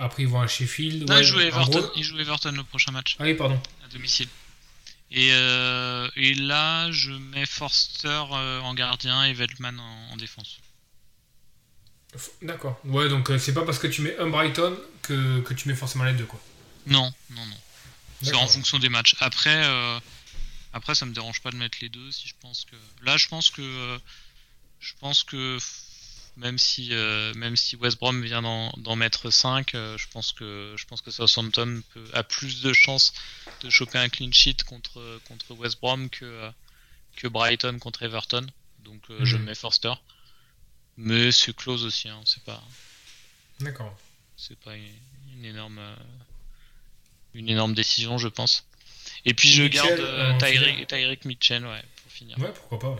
après ils vont à Sheffield. Non, ils, jouent Everton, ils jouent Everton le prochain match. Ah oui, pardon. À domicile. Euh, et, là, je mets Forster euh, en gardien et Veltman en, défense. D'accord. Ouais, donc euh, c'est pas parce que tu mets un Brighton que, que, tu mets forcément les deux, quoi. Non, non, non. C'est en fonction des matchs. Après, après, ça me dérange pas de mettre les deux si je pense que. Là, je pense que. je pense que même si, euh, même si West Brom vient d'en mettre 5, euh, je, pense que, je pense que Southampton peut, a plus de chances de choper un clean sheet contre, contre West Brom que, que Brighton contre Everton. Donc euh, je mhm. mets Forster. Mais c'est close aussi, hein, c'est pas. D'accord. C'est pas une, énorme, une énorme décision, je pense. Et puis je garde Tyrick Mitchell, ouais. Ouais, pourquoi pas.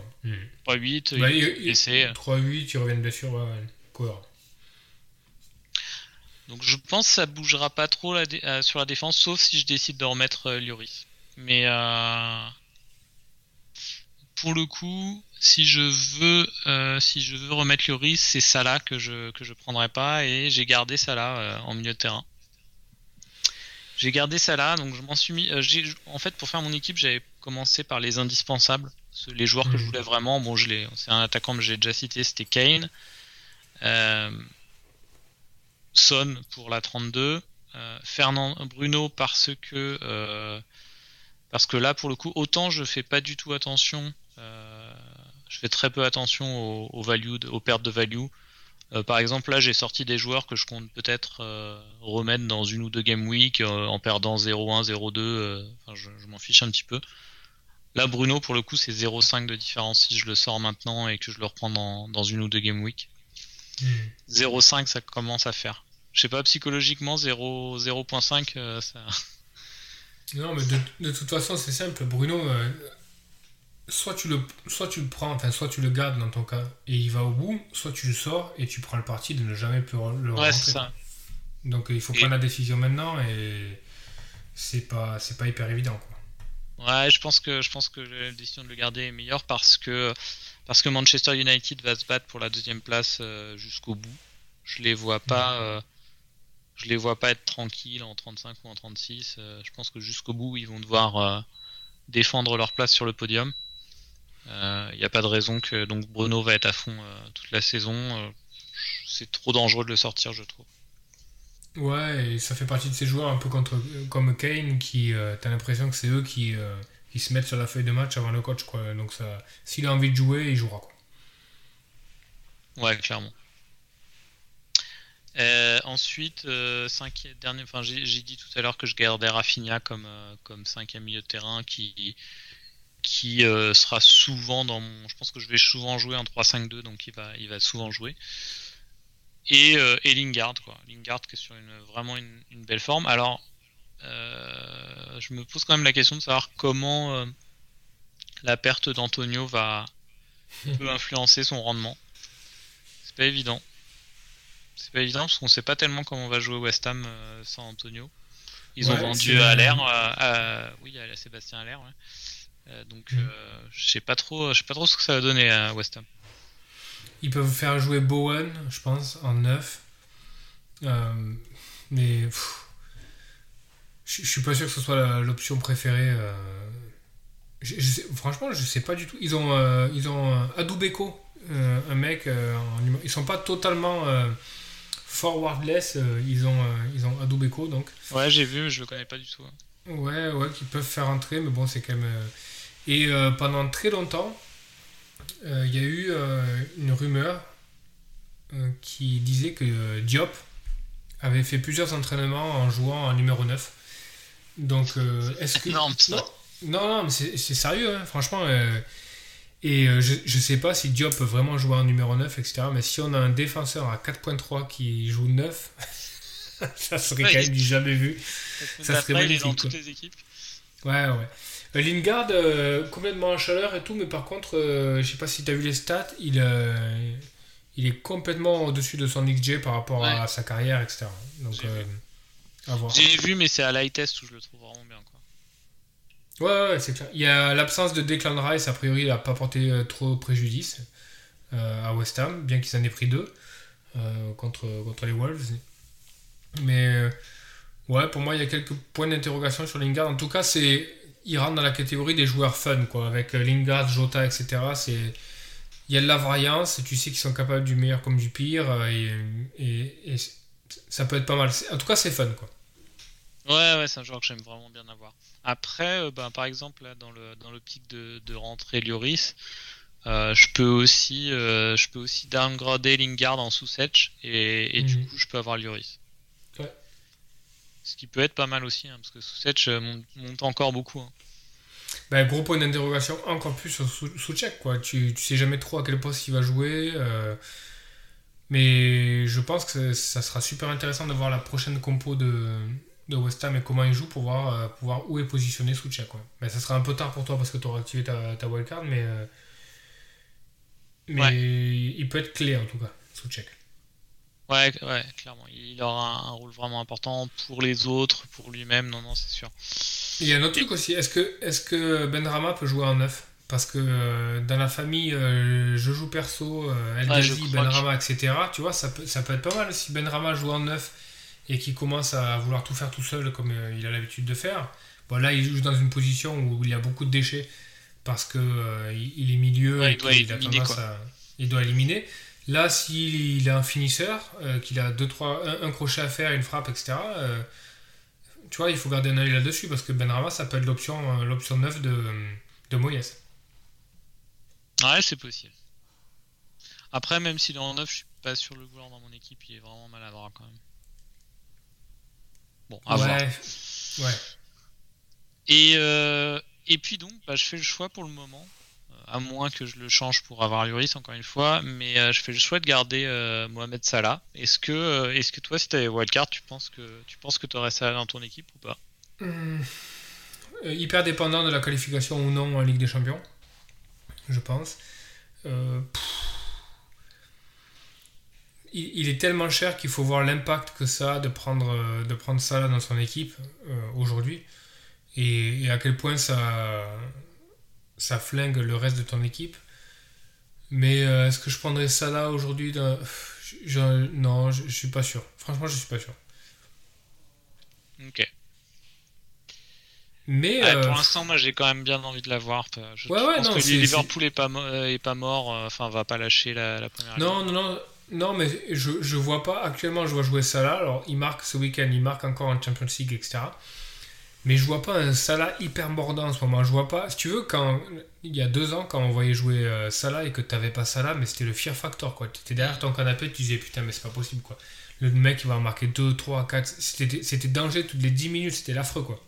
3-8, bah, il, 3-8, il revient de blessure, ouais, quoi. Donc je pense que ça bougera pas trop euh, sur la défense, sauf si je décide de remettre euh, Lloris. Mais euh, pour le coup, si je veux, euh, si je veux remettre Lloris, c'est Salah que je que je prendrai pas et j'ai gardé Salah euh, en milieu de terrain. J'ai gardé Salah, donc je m'en suis mis. en fait, pour faire mon équipe, j'avais commencé par les indispensables, les joueurs que je mhm. voulais vraiment. Bon, je l'ai. C'est un attaquant que j'ai déjà cité, c'était Kane. Son pour la 32. Fernand Bruno parce que parce que là, pour le coup, autant je fais pas du tout attention, euh, je fais très peu attention aux, value, aux pertes de value. Euh, par exemple, là, j'ai sorti des joueurs que je compte peut-être euh, remettre dans une ou deux game week en perdant 0-1, 0-2. Enfin, je, m'en fiche un petit peu. Là, Bruno, pour le coup, c'est 0,5 de différence si je le sors maintenant et que je le reprends dans, une ou deux game week. 0,5, hmm. ça commence à faire. Je sais pas, psychologiquement, 0,5, ça. Non, mais de, toute façon, c'est simple. Bruno, euh, soit, tu le, soit tu le prends, enfin, soit tu le gardes dans ton cas et il va au bout, soit tu le sors et tu prends le parti de ne jamais plus le ouais, ça. Donc il faut prendre la décision maintenant et c'est pas, c'est pas hyper évident. Quoi. Ouais, je pense que je pense que la décision de le garder est meilleure parce que parce que Manchester United va se battre pour la deuxième place euh, jusqu'au bout. Je les vois pas. Euh, je les vois pas être tranquilles en 35 ou en 36. Euh, je pense que jusqu'au bout, ils vont devoir euh, défendre leur place sur le podium. Il euh, n'y a pas de raison que donc Bruno va être à fond toute la saison. c'est trop dangereux de le sortir, je trouve. Ouais, et ça fait partie de ces joueurs un peu contre, comme Kane qui, t'as l'impression que c'est eux qui, qui se mettent sur la feuille de match avant le coach, quoi. Donc ça, s'il a envie de jouer, il jouera, quoi. Ouais, clairement. Euh, ensuite, euh, dernier, enfin, j'ai dit tout à l'heure que je gardais Rafinha comme, euh, comme cinquième milieu de terrain qui, qui sera souvent dans mon. Je pense que je vais souvent jouer en 3-5-2, donc il va, il va souvent jouer. Et, et Lingard, quoi. Lingard qui est sur une, vraiment une, une belle forme. Alors, je me pose quand même la question de savoir comment la perte d'Antonio va peut influencer son rendement. C'est pas évident. C'est pas évident parce qu'on sait pas tellement comment on va jouer West Ham euh, sans Antonio. Ils ont vendu à l'air, euh, oui, à Sébastien Allaire. Ouais. Euh, donc, mm. je sais pas trop, je sais pas trop ce que ça va donner à West Ham. Ils peuvent faire jouer Bowen, je pense, en neuf. mais je suis pas sûr que ce soit l'option préférée. franchement, je sais pas du tout. Ils ont, ils ont Adubeko, un mec. En, ils sont pas totalement forwardless, euh, ils ont, euh, ils ont Adubeko donc. Ouais, j'ai vu, mais je le connais pas du tout. Hein. Ouais, ouais, qui peuvent faire entrer, mais bon, c'est quand même. Euh, et pendant très longtemps, il y a eu une rumeur qui disait que Diop avait fait plusieurs entraînements en jouant en numéro 9. Donc, est-ce que. <laughs> non, non, non, mais c'est sérieux, hein, franchement. Et euh, je ne sais pas si Diop peut vraiment jouer en numéro 9, etc. Mais si on a un défenseur à 4.3 qui joue 9, <laughs> ça serait quand même jamais vu. Ça serait magnifique. dans toutes les équipes. Ouais, ouais. Euh, Lingard, euh, complètement en chaleur et tout, mais par contre, je je sais pas si tu as vu les stats, il, il est complètement au-dessus de son XG par rapport à sa carrière, etc. Donc. J'ai vu, mais c'est à l'high test où je le trouve vraiment bien. Ouais, ouais, c'est clair. Il y a l'absence de Declan Rice, a priori, il n'a pas porté euh, trop préjudice euh, à West Ham, bien qu'ils en aient pris deux euh, contre, contre les Wolves. Mais ouais, pour moi, il y a quelques points d'interrogation sur Lingard. En tout cas, c'est il rentre dans la catégorie des joueurs fun, quoi, avec Lingard, Jota, etc. C'est il y a de la variance, tu sais qu'ils sont capables du meilleur comme du pire, et, et, ça peut être pas mal. En tout cas, c'est fun, quoi. Ouais, ouais, c'est un joueur que j'aime vraiment bien avoir. Après, euh, ben, par exemple, là, dans le dans l'optique de, de rentrer Lloris, euh, je peux aussi euh, je peux aussi downgrader Lingard en sous-setch et, et du mhm. coup je peux avoir Lloris. Ce qui peut être pas mal aussi, hein, parce que sous-setch monte, encore beaucoup. Hein. Ben, gros point d'interrogation encore plus sur sous-check. Quoi. Tu, tu sais jamais trop à quel poste il va jouer. mais je pense que ça sera super intéressant de voir la prochaine compo de, de West Ham et comment il joue pour voir, euh, pour voir où est positionné Souchek. Quoi. Mais ça sera un peu tard pour toi parce que tu auras activé ta, ta wildcard, mais, euh, mais il peut être clé en tout cas, Souchek. Ouais, ouais, clairement. Il aura un, rôle vraiment important pour les autres, pour lui-même, non, non, c'est sûr. Il y a un autre truc aussi. Est-ce que, est que Ben Rama peut jouer en 9 Parce que euh, dans la famille, euh, je joue perso, euh, El Ouais, Ghazi, crois Benrama, etc. Tu vois, ça peut, ça peut être pas mal si Benrama joue en neuf et qu'il commence à vouloir tout faire tout seul comme euh, il a l'habitude de faire. Bon, là, il joue dans une position où il y a beaucoup de déchets parce que il il est milieu Ouais, et il doit éliminer, à- il doit éliminer. Là, s'il il est un finisseur, euh, qu'il a deux, trois, un, un crochet à faire, une frappe, etc. euh, tu vois, il faut garder un œil là-dessus parce que Benrama, ça peut être l'option, euh, l'option 9 de, de Moyes. Ouais, c'est possible. Après, même s'il est en 9, je suis pas sûr de le vouloir dans mon équipe. Il est vraiment maladroit quand même. Bon, à voir. ouais. Et, euh, et puis donc, bah, je fais le choix pour le moment, à moins que je le change pour avoir Lloris encore une fois, mais euh, je fais le choix de garder euh, Mohamed Salah. Est-ce que, euh, est-ce que toi, si tu avais wildcard, tu penses que tu penses que aurais Salah dans ton équipe ou pas? Hyper dépendant de la qualification ou non en Ligue des Champions, je pense. Il, est tellement cher qu'il faut voir l'impact que ça a de prendre, de prendre Salah dans son équipe aujourd'hui et à quel point ça, ça flingue le reste de ton équipe. Mais euh, est-ce que je prendrais Salah aujourd'hui dans- je- je- Non, je, je suis pas sûr. Franchement, je suis pas sûr. Ok. Mais Ouais, euh, pour l'instant, moi, j'ai quand même bien envie de l'avoir. Je, Ouais, je ouais, pense non, que c'est- Liverpool est pas, euh, est pas mort, enfin, va pas lâcher la, la première. Non, non, non, non, mais je, je vois pas. Actuellement, je vois jouer Salah. Alors, il marque ce week-end, il marque encore en Champions League, etc. Mais je vois pas un Salah hyper mordant en ce moment. Je vois pas. Si tu veux, quand il y a deux ans, quand on voyait jouer euh, Salah et que t'avais pas Salah, mais c'était le fear factor, quoi. T'étais derrière ton canapé, tu disais putain, mais c'est pas possible, quoi. Le mec, il va marquer 2, 3, 4. C'était c'était danger toutes les 10 minutes, c'était l'affreux, quoi.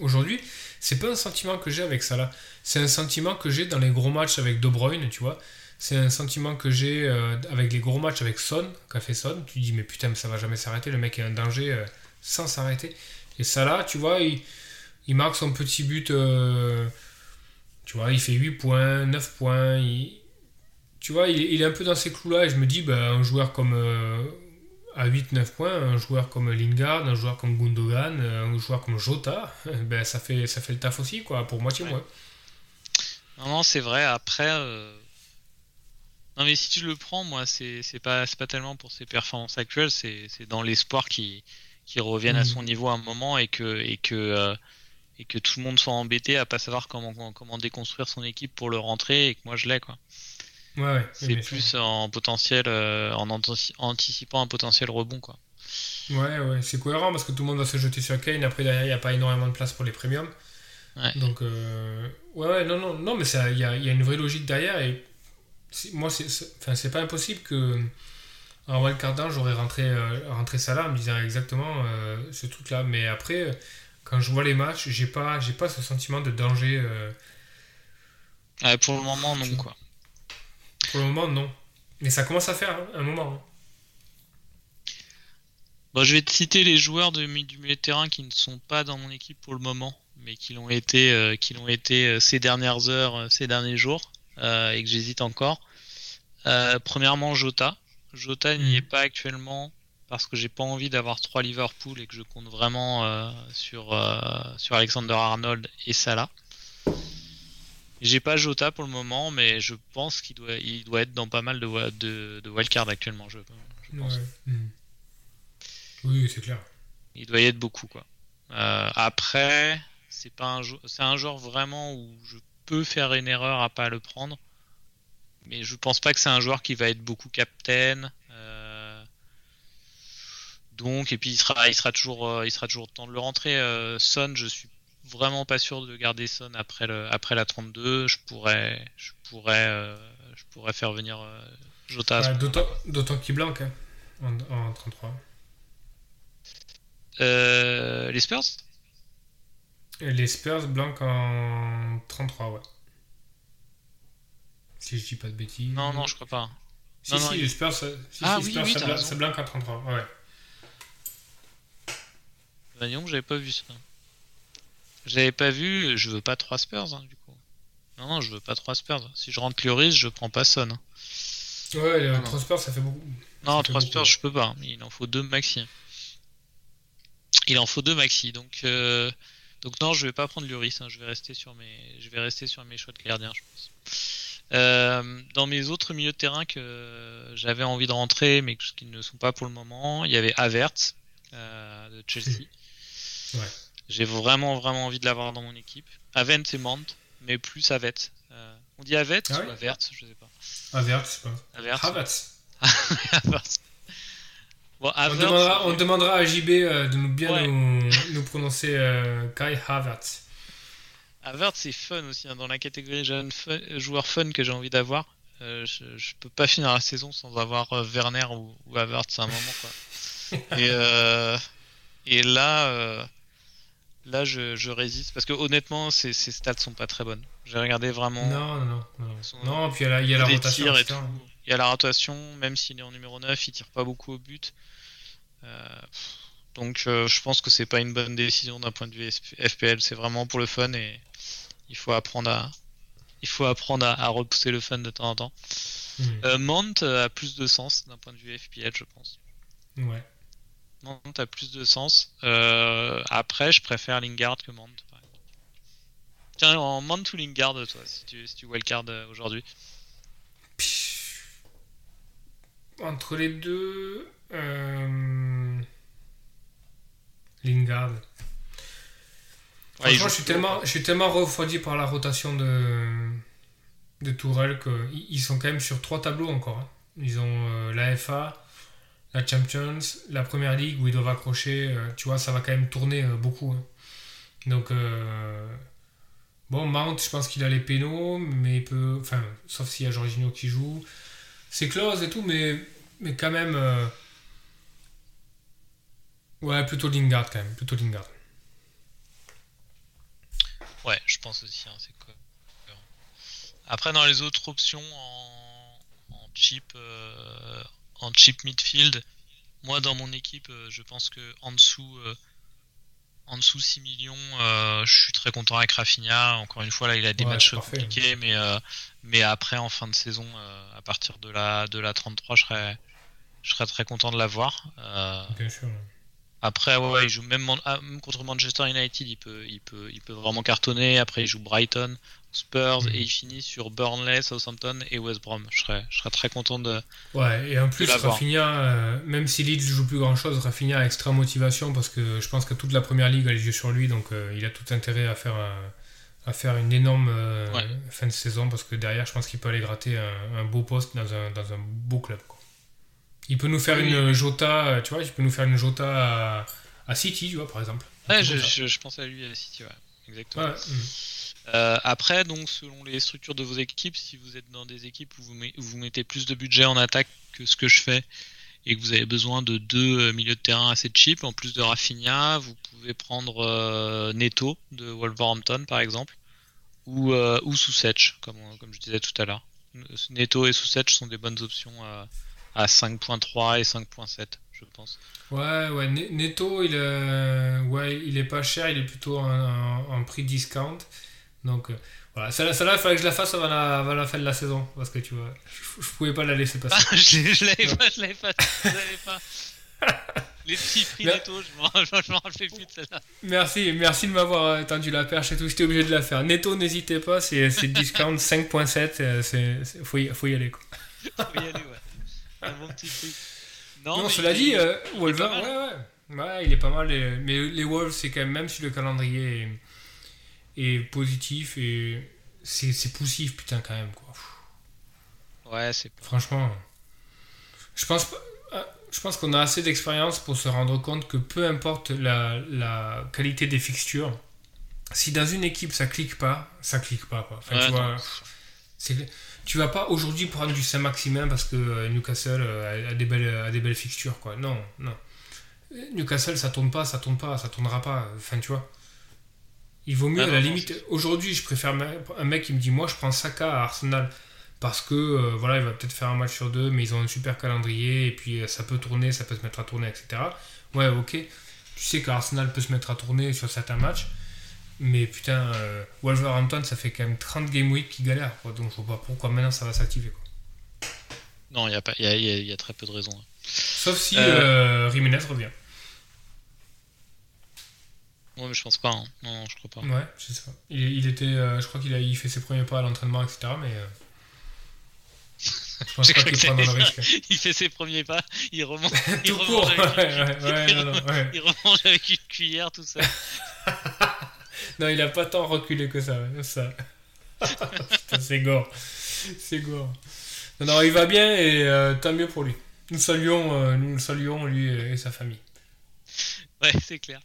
Aujourd'hui, c'est pas un sentiment que j'ai avec Salah. C'est un sentiment que j'ai dans les gros matchs avec De Bruyne, tu vois. C'est un sentiment que j'ai euh, avec les gros matchs avec Son, qu'a fait Son. Tu dis, mais putain, mais ça va jamais s'arrêter. Le mec est un danger euh, sans s'arrêter. Et Salah, tu vois, il, il marque son petit but. euh, tu vois, il fait 8 points, 9 points. il- tu vois, il, il est un peu dans ces clous-là. Et je me dis, bah, un joueur comme. euh, à 8-9 points, un joueur comme Lingard, un joueur comme Gundogan, euh, un joueur comme Jota, <laughs> ben, ça, fait, ça fait le taf aussi, quoi, pour moitié Ouais. moins. Non, non, c'est vrai. Après, euh, non, mais si tu le prends, moi, c'est pas, pas tellement pour ses performances actuelles, c'est c'est dans l'espoir qu'il qu'il revienne à Mhm. son niveau à un moment et que, et que, euh, et que tout le monde soit embêté à pas savoir comment, comment déconstruire son équipe pour le rentrer et que moi je l'ai, quoi. Ouais, ouais. C'est plus en potentiel, euh, en antici- anticipant un potentiel rebond, quoi. Ouais, ouais, c'est cohérent parce que tout le monde va se jeter sur Kane. Après, derrière, il n'y a pas énormément de place pour les premiums. Ouais. Donc, euh, ouais, ouais, non, non, non, mais il y a, y a une vraie logique derrière. Et moi, c'est- enfin, c'est pas impossible que en wildcardant, j'aurais rentré, euh, rentré ça là en me disant exactement euh, ce truc-là. Mais après, euh, quand je vois les matchs, j'ai pas, j'ai pas ce sentiment de danger. Ouais, pour le moment, non, quoi. pour le moment, non. Mais ça commence à faire hein, un moment. hein. Bon, je vais te citer les joueurs de, du milieu de terrain qui ne sont pas dans mon équipe pour le moment, mais qui l'ont été, euh, qui l'ont été euh, ces dernières heures, euh, ces derniers jours, et que j'hésite encore. Premièrement, Jota. Jota n'y est pas actuellement parce que j'ai pas envie d'avoir trois Liverpool et que je compte vraiment euh, sur, euh, sur Alexander Arnold et Salah. J'ai pas Jota pour le moment, mais je pense qu'il doit, il doit être dans pas mal de, de, de wildcard actuellement. Je, je pense. Ouais. Mhm. Oui, c'est clair. Il doit y être beaucoup quoi. Euh, après, c'est pas un c'est un joueur vraiment où je peux faire une erreur à pas le prendre, mais je pense pas que c'est un joueur qui va être beaucoup captain. euh, Donc et puis il sera il sera toujours euh, il sera toujours temps de le rentrer. Euh, Son, je suis vraiment pas sûr de garder Son après le après la 32. Je pourrais je pourrais je pourrais faire venir Jota. Ouais. D'autant qu'il blanque hein, en, en 33. Euh, les Spurs? Les Spurs blanquent en 33, ouais. Si je dis pas de bêtises. Non non je crois pas. Si, non, si, non, il- Spurs, si, Ah si, oui, Spurs, oui, ça, t'as blanque, raison. ça blanque en 33, ouais. Bah j'avais pas vu ça. J'avais pas vu, je veux pas 3 Spurs, hein, du coup. Non, non, je veux pas 3 Spurs. Si je rentre Lloris, je prends pas Son. hein. Ouais, les non. 3 Spurs, ça fait beaucoup. Non, fait 3 beaucoup, Spurs, ouais. je peux pas. Il en faut 2 maxi. Il en faut 2 maxi. Donc, euh, Donc non, je vais pas prendre Luris, hein, je vais rester sur mes, je vais rester sur mes choix de gardiens, je pense. Euh, dans mes autres milieux de terrain que j'avais envie de rentrer, mais qui ne sont pas pour le moment, il y avait Havertz euh, de Chelsea. <laughs> Ouais. J'ai vraiment vraiment envie de l'avoir dans mon équipe. Avent et Mant, mais plus Avet. Euh, on dit Avet Ah ouais ou Havertz, je sais pas. Havertz, c'est pas. Havertz. Havertz. <laughs> Havertz. On demandera, on j'ai- demandera à JB euh, de nous bien Ouais. nous, nous prononcer euh, Kai Havertz. Havertz c'est fun aussi hein, dans la catégorie jeune fun, joueur fun que j'ai envie d'avoir. Euh, je, je peux pas finir la saison sans avoir euh, Werner ou, ou Havertz à un moment quoi. <laughs> et euh, et là euh, là je, je résiste parce que honnêtement ces, ces stats sont pas très bonnes. J'ai regardé vraiment Non, non, non. Non, Son- non puis il y a la, il y a la des rotation. et tout. Il y a la rotation, même s'il est en numéro 9, il tire pas beaucoup au but. Euh, donc euh, je pense que c'est pas une bonne décision d'un point de vue FPL, c'est vraiment pour le fun et il faut apprendre à il faut apprendre à, à repousser le fun de temps en temps. Euh, Mount a plus de sens d'un point de vue FPL, je pense. Ouais. Mount a plus de sens. Euh, après, je préfère Lingard que Mount. Tiens, en Mount ou Lingard, toi, si tu, si tu wildcard euh, aujourd'hui? Entre les deux. euh, Lingard. Franchement, je suis, tellement, je suis tellement refroidi par la rotation de, de Tourelle qu'ils ils sont quand même sur trois tableaux encore. hein. Ils ont euh, la FA, la Champions, la Première Ligue où ils doivent accrocher. euh, tu vois, ça va quand même tourner euh, beaucoup. hein. Donc, bon, Mount, je pense qu'il a les pénaux, mais il peut. Enfin, sauf s'il y a Jorginho qui joue. C'est close et tout, mais, mais quand même. ouais, plutôt Lingard quand même. Plutôt Lingard. Ouais, je pense aussi, hein, c'est. Après, dans les autres options en, en cheap, euh, en cheap midfield, moi dans mon équipe, euh, je pense que en dessous, euh, en dessous 6 millions, euh, je suis très content avec Rafinha. Encore une fois, là, il a des Ouais, matchs parfait. compliqués, mais, euh, mais après, en fin de saison, à partir de la, de la 33, je serais, je serais très content de l'avoir. Euh, sûr. Après, ouais, ouais, il joue même, ah, même contre Manchester United, il peut, il peut, il peut vraiment cartonner. Après, il joue Brighton, Spurs Mhm. et il finit sur Burnley, Southampton et West Brom. Je serais, je serais très content de. Ouais, et en plus. Rafinha, euh, même si Leeds joue plus grand chose, Rafinha a extra motivation parce que je pense que toute la première ligue a les yeux sur lui, donc euh, il a tout intérêt à faire, un- à faire une énorme euh, Ouais. fin de saison parce que derrière, je pense qu'il peut aller gratter un, un beau poste dans un, dans un beau club. quoi. Il peut nous faire Oui. une Jota, euh, tu vois, il peut nous faire une Jota à, à City, tu vois, par exemple. Ouais, je, je, je pensais à lui à City, ouais. Exactement. Ouais, mm. Euh, après, donc, selon les structures de vos équipes, si vous êtes dans des équipes où vous, met- où vous mettez plus de budget en attaque que ce que je fais et que vous avez besoin de deux euh, milieux de terrain assez cheap, en plus de Rafinha, vous pouvez prendre euh, Neto de Wolverhampton par exemple ou, euh, ou comme, comme je disais tout à l'heure. Neto et Soucech sont des bonnes options à 5.3 et 5.7, je pense. Ouais, ouais, Ne- Neto, il, euh, ouais, il est pas cher, il est plutôt en, prix discount. Donc euh, voilà, celle-là, il fallait que je la fasse avant la, avant la fin de la saison. Parce que tu vois, je, je pouvais pas la laisser passer. Ah, <laughs> je je l'avais pas, je l'avais pas, je l'avais pas. <laughs> Les petits prix Neto, <laughs> je m'en rappelais plus de celle-là. Merci, merci de m'avoir euh, tendu la perche et tout, j'étais obligé de la faire. Neto, n'hésitez pas, c'est discount 5.7, euh, c'est, c'est- faut, y, faut y aller. Quoi. Faut y aller, ouais. Un bon petit prix. Non, cela dit, euh, Wolver, pas mal. ouais, ouais, ouais, il est pas mal. et- mais les Wolves, c'est quand même, même si le calendrier est, est positif et c'est, poussif, putain, quand même. Quoi. Ouais, c'est. Franchement, je pense, pas- ah, je pense qu'on a assez d'expérience pour se rendre compte que peu importe la, la qualité des fixtures, si dans une équipe ça clique pas, ça clique pas. Quoi. Enfin, Ouais, tu, vois, tu vas pas aujourd'hui prendre du Saint-Maximin parce que euh, Newcastle euh, a, des belles, a des belles fixtures. Quoi. Non, non. Newcastle, ça tourne pas, ça tourne pas, ça tournera pas. Enfin, tu vois. Il vaut mieux, Ah à la non, limite, aujourd'hui, je préfère un mec qui me dit Moi, je prends Saka à Arsenal parce que euh, voilà, il va peut-être faire un match sur deux, mais ils ont un super calendrier et puis euh, ça peut tourner, ça peut se mettre à tourner, etc. Ouais, ok. Tu sais qu'Arsenal peut se mettre à tourner sur certains matchs, mais putain, euh, Wolverhampton, ça fait quand même 30 game week qui galèrent, quoi, donc je vois pas pourquoi maintenant ça va s'activer. quoi. Non, il y a, pas, il y, a, il y a- il y a très peu de raisons. hein. Sauf si Euh. euh, Jiménez revient. Ouais, mais je pense pas. hein. Non, non, je crois pas. Ouais, je sais pas. Il, il était, euh, je crois qu'il a il fait ses premiers pas à l'entraînement, etc. Mais euh, <laughs> je pense pas qu'il que prend dans le risque. <laughs> Il fait ses premiers pas, il remonte, <laughs> il Tout remonte court. avec Ouais, ouais, ouais, il non, non, ouais. il remange avec une cuillère, tout ça. Non, il a pas tant reculé que ça. ça. C'est gore. C'est gore. Non, non, il va bien et euh, tant mieux pour lui. Nous saluons, euh, nous le saluons, lui et, et sa famille. Ouais, c'est clair.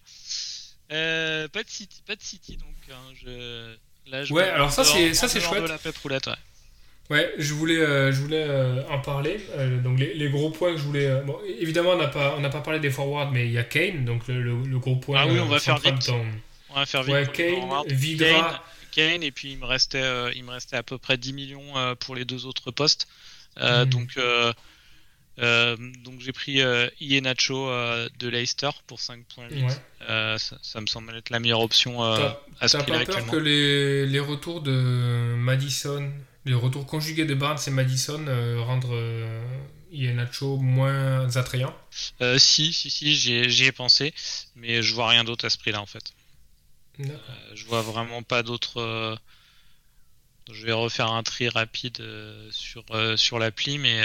Euh, pas de City, pas de City donc. hein, je... Là, je Ouais, alors ça, c'est- ça, chouette. de la pétroulette, ouais. Ouais, je voulais, euh, je voulais euh, en parler. Donc les, les gros points que je voulais. bon, évidemment, on n'a pas, on n'a pas parlé des forwards, mais il y a Kane, donc le, le- le gros point. Ah oui, on va faire vite. ton- On va faire. Ouais, Kane. Vidra. Kane, Kane, et puis il me restait, euh, il me restait à peu près 10 millions euh, pour les deux autres postes. Euh, Mhm. Donc, donc j'ai pris Ienacho de Leicester pour 5.8. Ouais. Ça, ça me semble être la meilleure option à ce prix-là pas peur actuellement. que les, les retours de Madison, les retours conjugués de Barnes et Madison rendent Iheanacho moins attrayant? Si, si, si, j'y ai, ai pensé, mais je vois rien d'autre à ce prix-là en fait. Euh, je vois vraiment pas d'autres. euh, Je vais refaire un tri rapide euh, sur, sur l'appli, mais,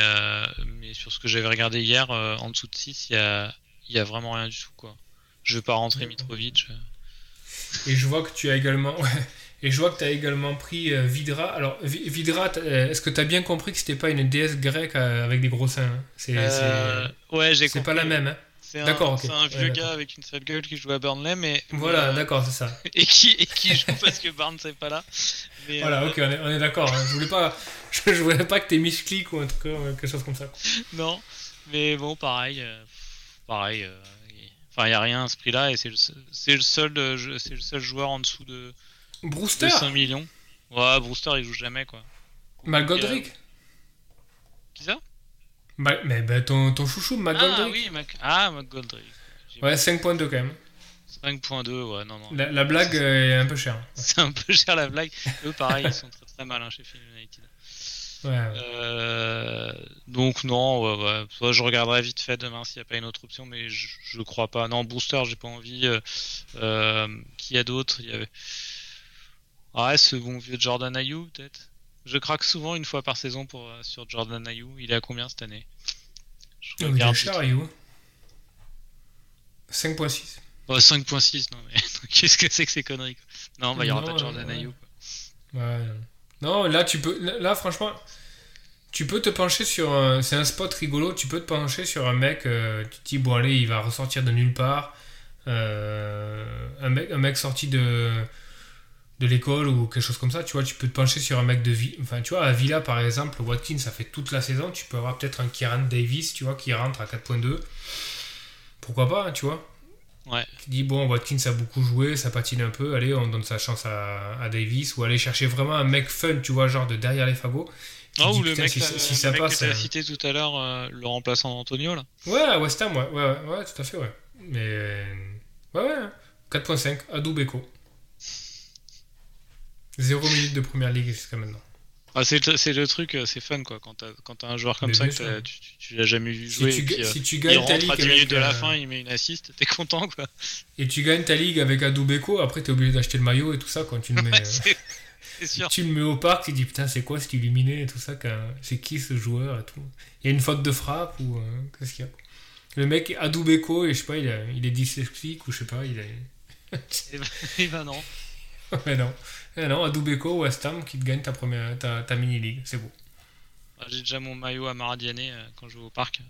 mais sur ce que j'avais regardé hier, en dessous de 6, il y a, y a vraiment rien du tout. Quoi. Je veux pas rentrer. Mitrovic. Et je vois que tu as également. ouais. Et je vois que tu as également pris Vidra. Alors, Vi- Vidra, est-ce que tu as bien compris que c'était pas une déesse grecque avec des gros seins hein? C'est Euh, c'est- ouais, j'ai c'est compris. pas la même. Hein? C'est un, vieux gars avec une sale gueule qui joue à Burnley, mais. voilà, euh, d'accord, c'est ça. <laughs> Et qui, et qui joue parce que Barnes n'est pas là. Mais, Voilà, euh, ok, on est, on est d'accord. hein. Je voulais pas, je, <laughs> je voulais pas que t'aies misclic ou un truc, euh, quelque chose comme ça. Non, mais bon, pareil. pareil. euh, Enfin, il n'y a rien à ce prix-là et c'est le, seul- c'est le, seul, je- c'est le seul joueur en dessous de, de Brewster, 5 millions. Ouais, Brewster il joue jamais quoi. McGoldrick. Qui ça? Ma- mais ben, ton, ton chouchou, Ah McGoldrick. oui, Mac... ah, McGoldrick. Ouais, 5.2 quand même. 5.2, ouais, non, non. La, la blague euh, est un peu chère. <laughs> C'est un peu cher la blague. Eux, pareil, ils sont très très malins chez Phil United. Ouais, ouais. Euh, donc, non, ouais, ouais. Soit je regarderai vite fait demain s'il n'y a pas une autre option, mais je, je crois pas. Non, Booster, j'ai pas envie. Euh, euh, qui y a d'autres Il y avait. Ah ouais, ce bon vieux Jordan Ayou, peut-être. Je craque souvent une fois par saison pour, euh, sur Jordan Ayou. Il est à combien cette année? Je Oh, est regarde cher, vite. You. 5.6. Oh, 5.6, non mais <laughs> qu'est-ce que c'est que ces conneries quoi? Non, bah il y aura Non, pas de euh, Jordan. Ayou. Ouais. Non, là, tu peux. Là, là, franchement, tu peux te pencher sur. un- C'est un spot rigolo. Tu peux te pencher sur un mec. euh, tu te dis, bon, allez, il va ressortir de nulle part. Euh, un, mec, un mec sorti de. De l'école ou quelque chose comme ça, tu vois, tu peux te pencher sur un mec de vie. Enfin, tu vois, à Villa par exemple, Watkins, ça fait toute la saison. Tu peux avoir peut-être un Kieran Davis, tu vois, qui rentre à 4.2. Pourquoi pas, hein, tu vois Ouais. qui dit bon Watkins a beaucoup joué, ça patine un peu, allez on donne sa chance à, à Davis ou aller chercher vraiment un mec fun, tu vois, genre de derrière les fagots. Tu Ah, dis, ou le mec, si, là, si le ça mec passe. que t'as euh, cité tout à l'heure, euh, le remplaçant d'Antonio là. Ouais, à West Ham, ouais, ouais, ouais, tout à fait, ouais. Mais euh, ouais, ouais, hein. 4.5, Adou Beko. 0 minutes de première ligue jusqu'à maintenant. Ah, c'est le, truc, euh, c'est fun quoi. Quand t'as un joueur comme Mais ça que tu, tu, tu l'as jamais vu Si jouer, tu, puis, euh, si tu il gagnes ta rentre ligue à 10 avec, minutes de la euh, fin, il met une assist, t'es content quoi. et tu gagnes ta ligue avec Adou Beko, après t'es obligé d'acheter le maillot et tout ça quand tu le mets. Euh, sûr. Tu le mets au parc, tu te dis putain, c'est quoi cet illuminé et tout ça, c'est qui ce joueur et tout. Il y a une faute de frappe ou euh, qu'est-ce qu'il y a? Le mec est Adubeko et je sais pas, il, a- il est dyslexique ou je sais pas, il est. Et ben, et ben non. <laughs> Mais non, Eh non, Adubeko West Ham qui te gagne ta première ta, ta mini league, c'est beau. Ah, J'ai déjà mon maillot à Maradiané euh, quand je vais au parc.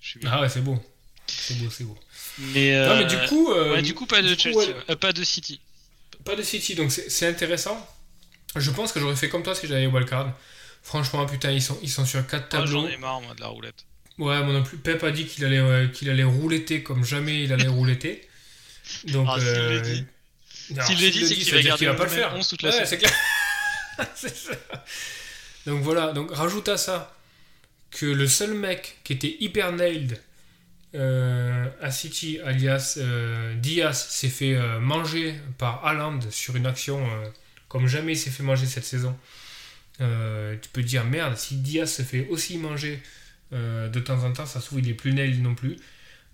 Je suis bien. Ah ouais, c'est beau, c'est beau, c'est beau. Mais, euh, Non mais du coup, euh, ouais, du coup pas de du coup, Chelsea, ouais, ouais. Pas de City. pas de City, donc c'est intéressant. Je pense que j'aurais fait comme toi si j'avais wildcard. Franchement, putain, ils sont, ils sont sur 4 Ah, tableaux. J'en ai marre moi de la roulette. Ouais, moi non plus. Pep a dit qu'il allait, qu'il allait rouletter comme jamais il allait rouletter. Donc, Ah, s'il euh, S'il le dit, c'est qu'il ça va garder pas le faire. 11 toute la Ouais, saison. c'est clair. <laughs> C'est ça. Donc voilà, donc rajoute à ça que le seul mec qui était hyper nailed euh, à City, alias euh, Diaz, s'est fait euh, manger par Haaland sur une action euh, comme jamais il s'est fait manger cette saison. Euh, tu peux te dire merde, si Diaz se fait aussi manger euh, de temps en temps, ça se trouve il est plus nailed non plus.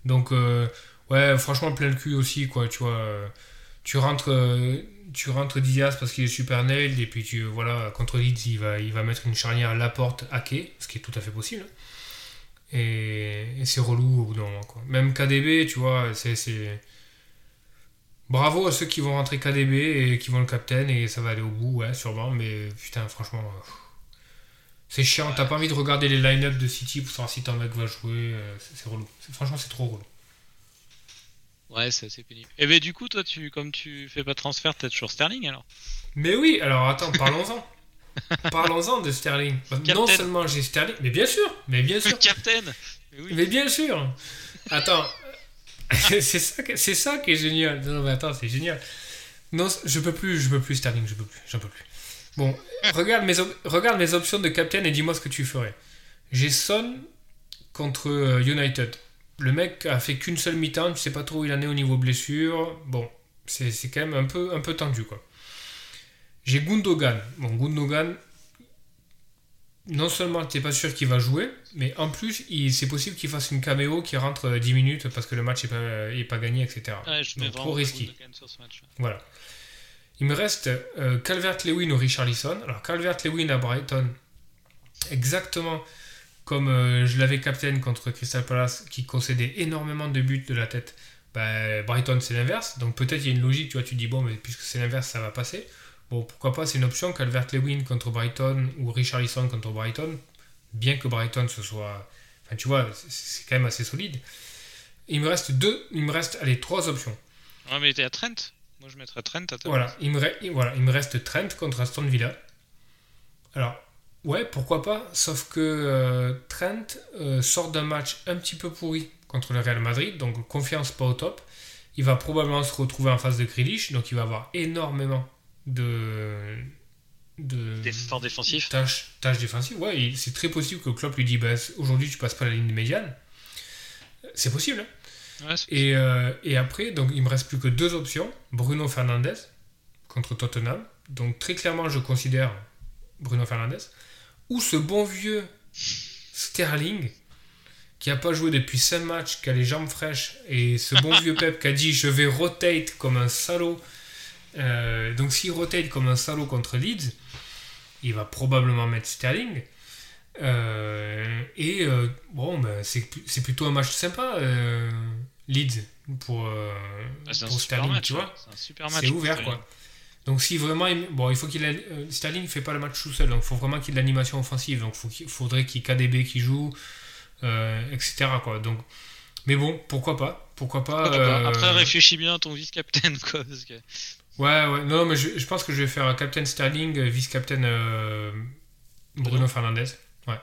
Donc euh, ouais, franchement plein le cul aussi quoi, tu vois. Tu rentres, euh, tu rentres Diaz parce qu'il est super nailed, et puis tu, voilà, contre Leeds, il va, il va mettre une charnière à la porte hackée, ce qui est tout à fait possible. Et, c'est relou au bout d'un moment. Quoi. Même KDB, tu vois, c'est. Bravo à ceux qui vont rentrer KDB et qui vont le captain, et ça va aller au bout, ouais, sûrement, mais putain, franchement. euh, c'est chiant, t'as pas envie de regarder les line-up de City pour savoir si ton mec va jouer, euh, c'est, relou. Franchement, c'est trop relou. Ouais, c'est assez pénible. Et ben du coup, toi, tu, comme tu fais pas de transfert, t'as toujours Sterling alors? Mais oui, alors attends, parlons-en. <laughs> parlons-en de Sterling. Non Captain. seulement j'ai Sterling, mais bien sûr, mais bien <laughs> sûr, Captain Mais oui. mais bien sûr. Attends, <laughs> c'est ça, c'est ça qui est génial. Non mais attends, c'est génial. Non, je peux plus, je peux plus Sterling, je peux plus, j'en peux plus. Bon, regarde mes, regarde mes options de captain et dis-moi ce que tu ferais. J'ai Son contre euh, United. Le mec a fait qu'une seule mi-temps, tu sais pas trop où il en est au niveau blessure. Bon, c'est quand même un peu, un peu tendu quoi. J'ai Gundogan. Bon, Gundogan, non seulement t'es pas sûr qu'il va jouer, mais en plus, il- c'est possible qu'il fasse une caméo qui rentre euh, 10 minutes parce que le match est pas, est pas gagné, etc. Ouais, je Donc, trop risqué. Voilà. Il me reste euh, Calvert-Lewin ou Richarlison. Alors, Calvert-Lewin à Brighton, exactement comme euh, je l'avais captain contre Crystal Palace, qui concédait énormément de buts de la tête. Bah, Brighton, c'est l'inverse. Donc, peut-être il y a une logique, tu vois, tu dis, bon, mais puisque c'est l'inverse, ça va passer. Bon, pourquoi pas, c'est une option, Calvert-Lewin contre Brighton ou Richarlison contre Brighton, bien que Brighton ce soit. Enfin, tu vois, c'est- quand même assez solide. Il me reste deux, il me reste, allez, trois options. Ouais, mais t'es à Trent? Moi, je mettrais Trent à ta Voilà il, me re- voilà, il me reste Trent contre Aston Villa. Alors, ouais, pourquoi pas, sauf que euh, Trent euh, sort d'un match un petit peu pourri contre le Real Madrid, donc confiance pas au top. Il va probablement se retrouver en face de Grealish, donc il va avoir énormément de, de Défenseur défensif. tâches, tâches défensives. Ouais, c'est très possible que Klopp lui dise bah, aujourd'hui tu passes pas la ligne médiane. C'est possible. hein. Ouais, Et, euh, et après, donc il me reste plus que deux options. Bruno Fernandez contre Tottenham. Donc très clairement, je considère Bruno Fernandez. Ou ce bon vieux Sterling qui a pas joué depuis 5 matchs, qui a les jambes fraîches. Et ce bon vieux Pep qui a dit je vais rotate comme un salaud. Euh, donc s'il rotate comme un salaud contre Leeds, il va probablement mettre Sterling. Euh, et euh, bon, ben, c'est plutôt un match sympa, Leeds, pour, pour Sterling, match. tu vois. C'est ouvert, quoi. Donc si vraiment, il- bon, il faut qu'il ait- euh, Sterling fait pas le match tout seul, donc il faut vraiment qu'il ait de l'animation offensive, donc faut qu'il faudrait qu'il y ait KDB qui joue, euh, etc. Quoi. Donc, mais bon, pourquoi pas, pourquoi pas. Pourquoi pas. euh, Après, réfléchis bien à ton vice-captain, quoi. Parce que... Ouais, ouais, non, mais je, je pense que je vais faire un Captain Sterling, euh, vice-captain euh, Bruno Fernandez. Ouais.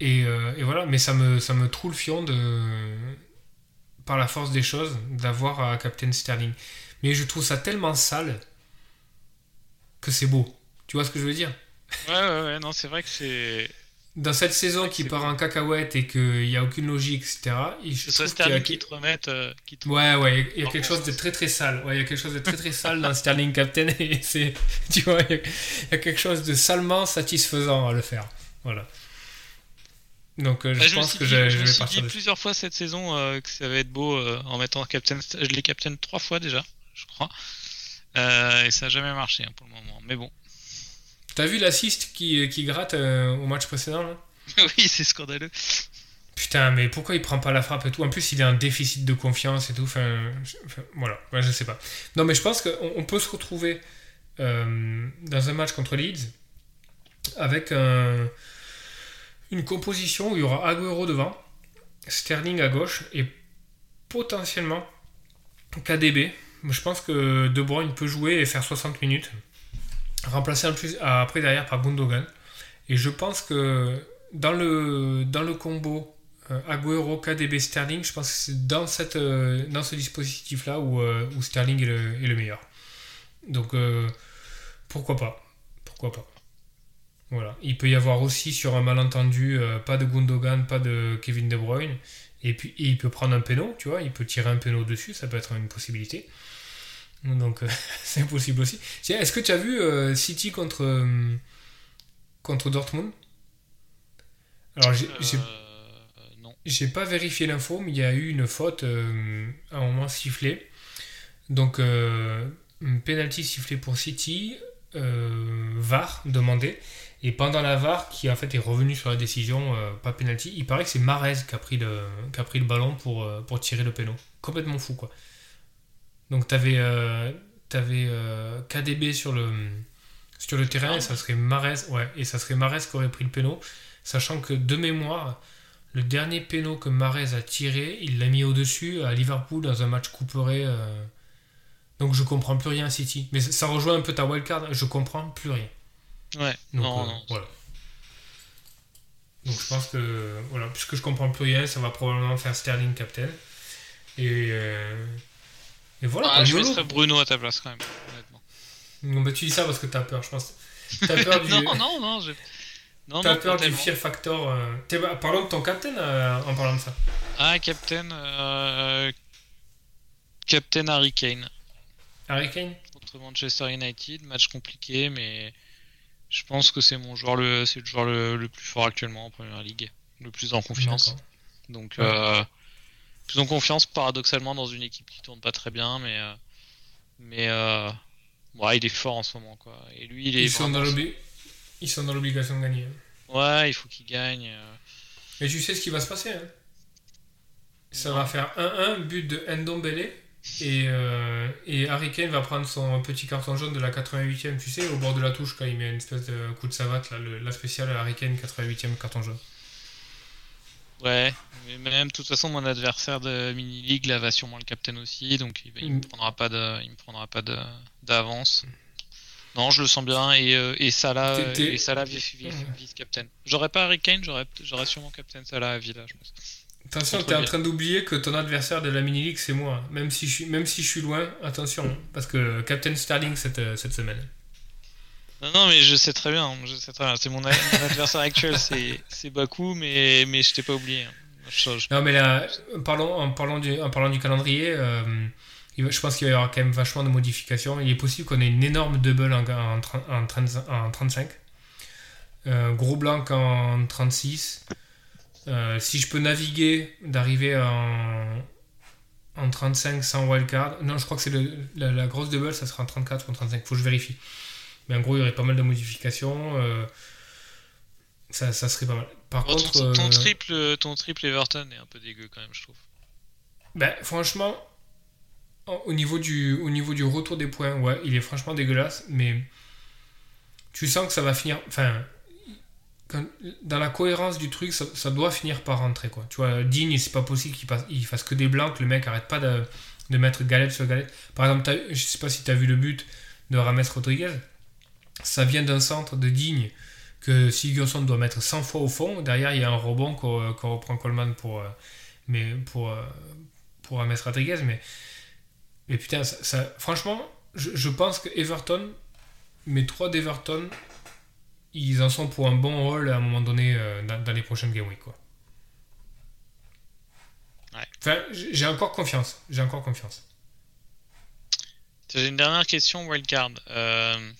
Et, euh, et voilà, mais ça me, ça me troue le fion de, par la force des choses d'avoir un Captain Sterling. Mais je trouve ça tellement sale que c'est beau. Tu vois ce que je veux dire? Ouais, ouais, ouais, non, c'est vrai que c'est. Dans cette saison qui part en cacahuète et qu'il n'y a aucune logique, etc. il- je ce a- Sterling qui te remette. euh, qui te- Ouais, ouais, il y a quelque chose de très très sale. Ouais, il y a quelque chose de très très sale dans Sterling Captain et c'est, tu vois, il y, a, il y a quelque chose de salement satisfaisant à le faire. Voilà. Donc euh, Bah, je pense que dit, je, je me vais suis dit plusieurs fois cette saison euh, que ça va être beau en mettant captain. Je l'ai captain trois fois déjà, je crois. Euh, et ça n'a jamais marché hein, pour le moment. Mais bon. T'as vu l'assist qui, qui gratte euh, au match précédent là? <laughs> Oui, c'est scandaleux. Putain, mais pourquoi il prend pas la frappe et tout? En plus, il a un déficit de confiance et tout. Enfin, je- enfin, voilà, Ouais, je sais pas. Non, mais je pense qu'on on peut se retrouver euh, dans un match contre Leeds avec un- une composition où il y aura Agüero devant, Sterling à gauche et potentiellement KDB. Je pense que De Bruyne peut jouer et faire 60 minutes, remplacé en plus après derrière par Gundogan. Et je pense que dans le, dans le combo euh, Agüero, KDB, Sterling, je pense que c'est dans, euh, ce dispositif-là où, euh, où Sterling est le, meilleur. Donc, pourquoi pas? Pourquoi pas? Voilà. Il peut y avoir aussi sur un malentendu, pas de Gundogan, pas de Kevin De Bruyne. Et puis, il peut prendre un péno, tu vois, il peut tirer un péno dessus, ça peut être une possibilité. Donc, euh, <laughs> c'est possible aussi. Tiens, Est-ce que tu as vu euh, City contre, euh, contre Dortmund? Alors, j'ai j'ai- non. j'ai pas vérifié l'info, mais il y a eu une faute euh, à un moment sifflée. Donc, euh, un penalty sifflé pour City, euh, VAR demandé. Et pendant la VAR, qui en fait est revenu sur la décision, pas penalty, il paraît que c'est Marez qui a pris le, qui a pris le ballon pour, pour tirer le péno. Complètement fou, quoi. Donc, t'avais euh, t'avais, euh, KDB sur le, sur le terrain, et ça serait Marez, ouais, et ça serait Marez qui aurait pris le péno, sachant que de mémoire, le dernier péno que Marez a tiré, il l'a mis au-dessus à Liverpool dans un match couperé. euh, donc je comprends plus rien à City. Mais ça- ça rejoint un peu ta wildcard, je comprends plus rien. Ouais, Donc, non, euh, non. voilà. Donc je pense que, voilà, puisque je comprends plus rien, ça va probablement faire Sterling captain. Et, euh, et voilà. Ah, je mettrais Bruno à ta place quand même, honnêtement. Non, mais tu dis ça parce que t'as peur, je pense. T'as peur <laughs> du, non, non, non, je... non, t'as peur du fear factor. euh. T'es- parlons de ton captain euh, en parlant de ça. Ah, Captain, euh... Captain Harry Kane Harry Kane? Contre Manchester United, match compliqué, mais je pense que c'est mon joueur le, c'est le joueur le, le plus fort actuellement en Première Ligue, le plus en confiance. D'accord. Donc, Ouais. Plus en confiance paradoxalement dans une équipe qui tourne pas très bien, mais euh, mais euh, ouais, il est fort en ce moment quoi. Et lui, il est Ils sont, dans ils sont dans l'obligation de gagner. ouais, il faut qu'il gagne. euh. Mais tu sais ce qui va se passer. hein. Ça va faire 1-1, but de Ndombele. Et, euh, et Harry Kane va prendre son petit carton jaune de la 88e, tu sais, au bord de la touche, quand il met une espèce de coup de savate, là, le- la spéciale Harry Kane 88e carton jaune. Ouais, mais même de toute façon mon adversaire de mini league là va sûrement le captain aussi, donc il, il me Mm. prendra pas de, il me prendra pas de d'avance. Non, je le sens bien et euh, et Salah et Salah vice, vice, vice captain. J'aurais pas Harry Kane, j'aurais j'aurais sûrement captain Salah à Villa, je pense. Attention, t'es en train d'oublier que ton adversaire de la mini-league, c'est moi. Même si, je suis, même si je suis loin, attention. hein, Parce que Captain Sterling cette, euh, cette semaine. Non, non, mais je sais très bien, je sais très bien. C'est mon, adversaire actuel, c'est Baku, mais je t'ai pas oublié. Non, mais là, en, parlant du, calendrier, euh, je pense qu'il y avoir quand même vachement de modifications. Il est possible qu'on ait une énorme double en, en, tra- en 30 en 35, euh, gros blanc en 36. Euh, si je peux naviguer, d'arriver en, en 35 sans wildcard. Non, je crois que c'est la, la grosse double, ça sera en 34 ou en 35. Faut que je vérifie. Mais en gros, il y aurait pas mal de modifications. euh, ça, ça serait pas mal. Par Bon, contre. ton, ton euh, triple, ton triple Everton est un peu dégueu quand même, je trouve. Ben, franchement, en- au niveau, du, au niveau du retour des points, ouais, il est franchement dégueulasse, mais tu sens que ça va finir. Enfin, quand- dans la cohérence du truc, ça, ça doit finir par rentrer, quoi. Tu vois, Digne, c'est pas possible qu'il il fasse que des blancs, que le mec arrête pas de, de mettre galette sur galette. Par exemple, t'as- je sais pas si tu as vu le but de Rames Rodriguez, ça vient d'un centre de Digne que Sigurdsson doit mettre 100 fois au fond. Derrière, il y a un rebond qu'on reprend Coleman pour, euh, mais pour, euh, pour Rames Rodriguez. Mais, mais putain, ça, ça- franchement, je, je pense que Everton, mes trois d'Everton, ils en sont pour un bon rôle à un moment donné euh, dans, dans les prochaines Game Week. Quoi. Ouais. Enfin, j'ai j'ai encore confiance. J'ai encore confiance. J'ai une dernière question, Wildcard. Euh...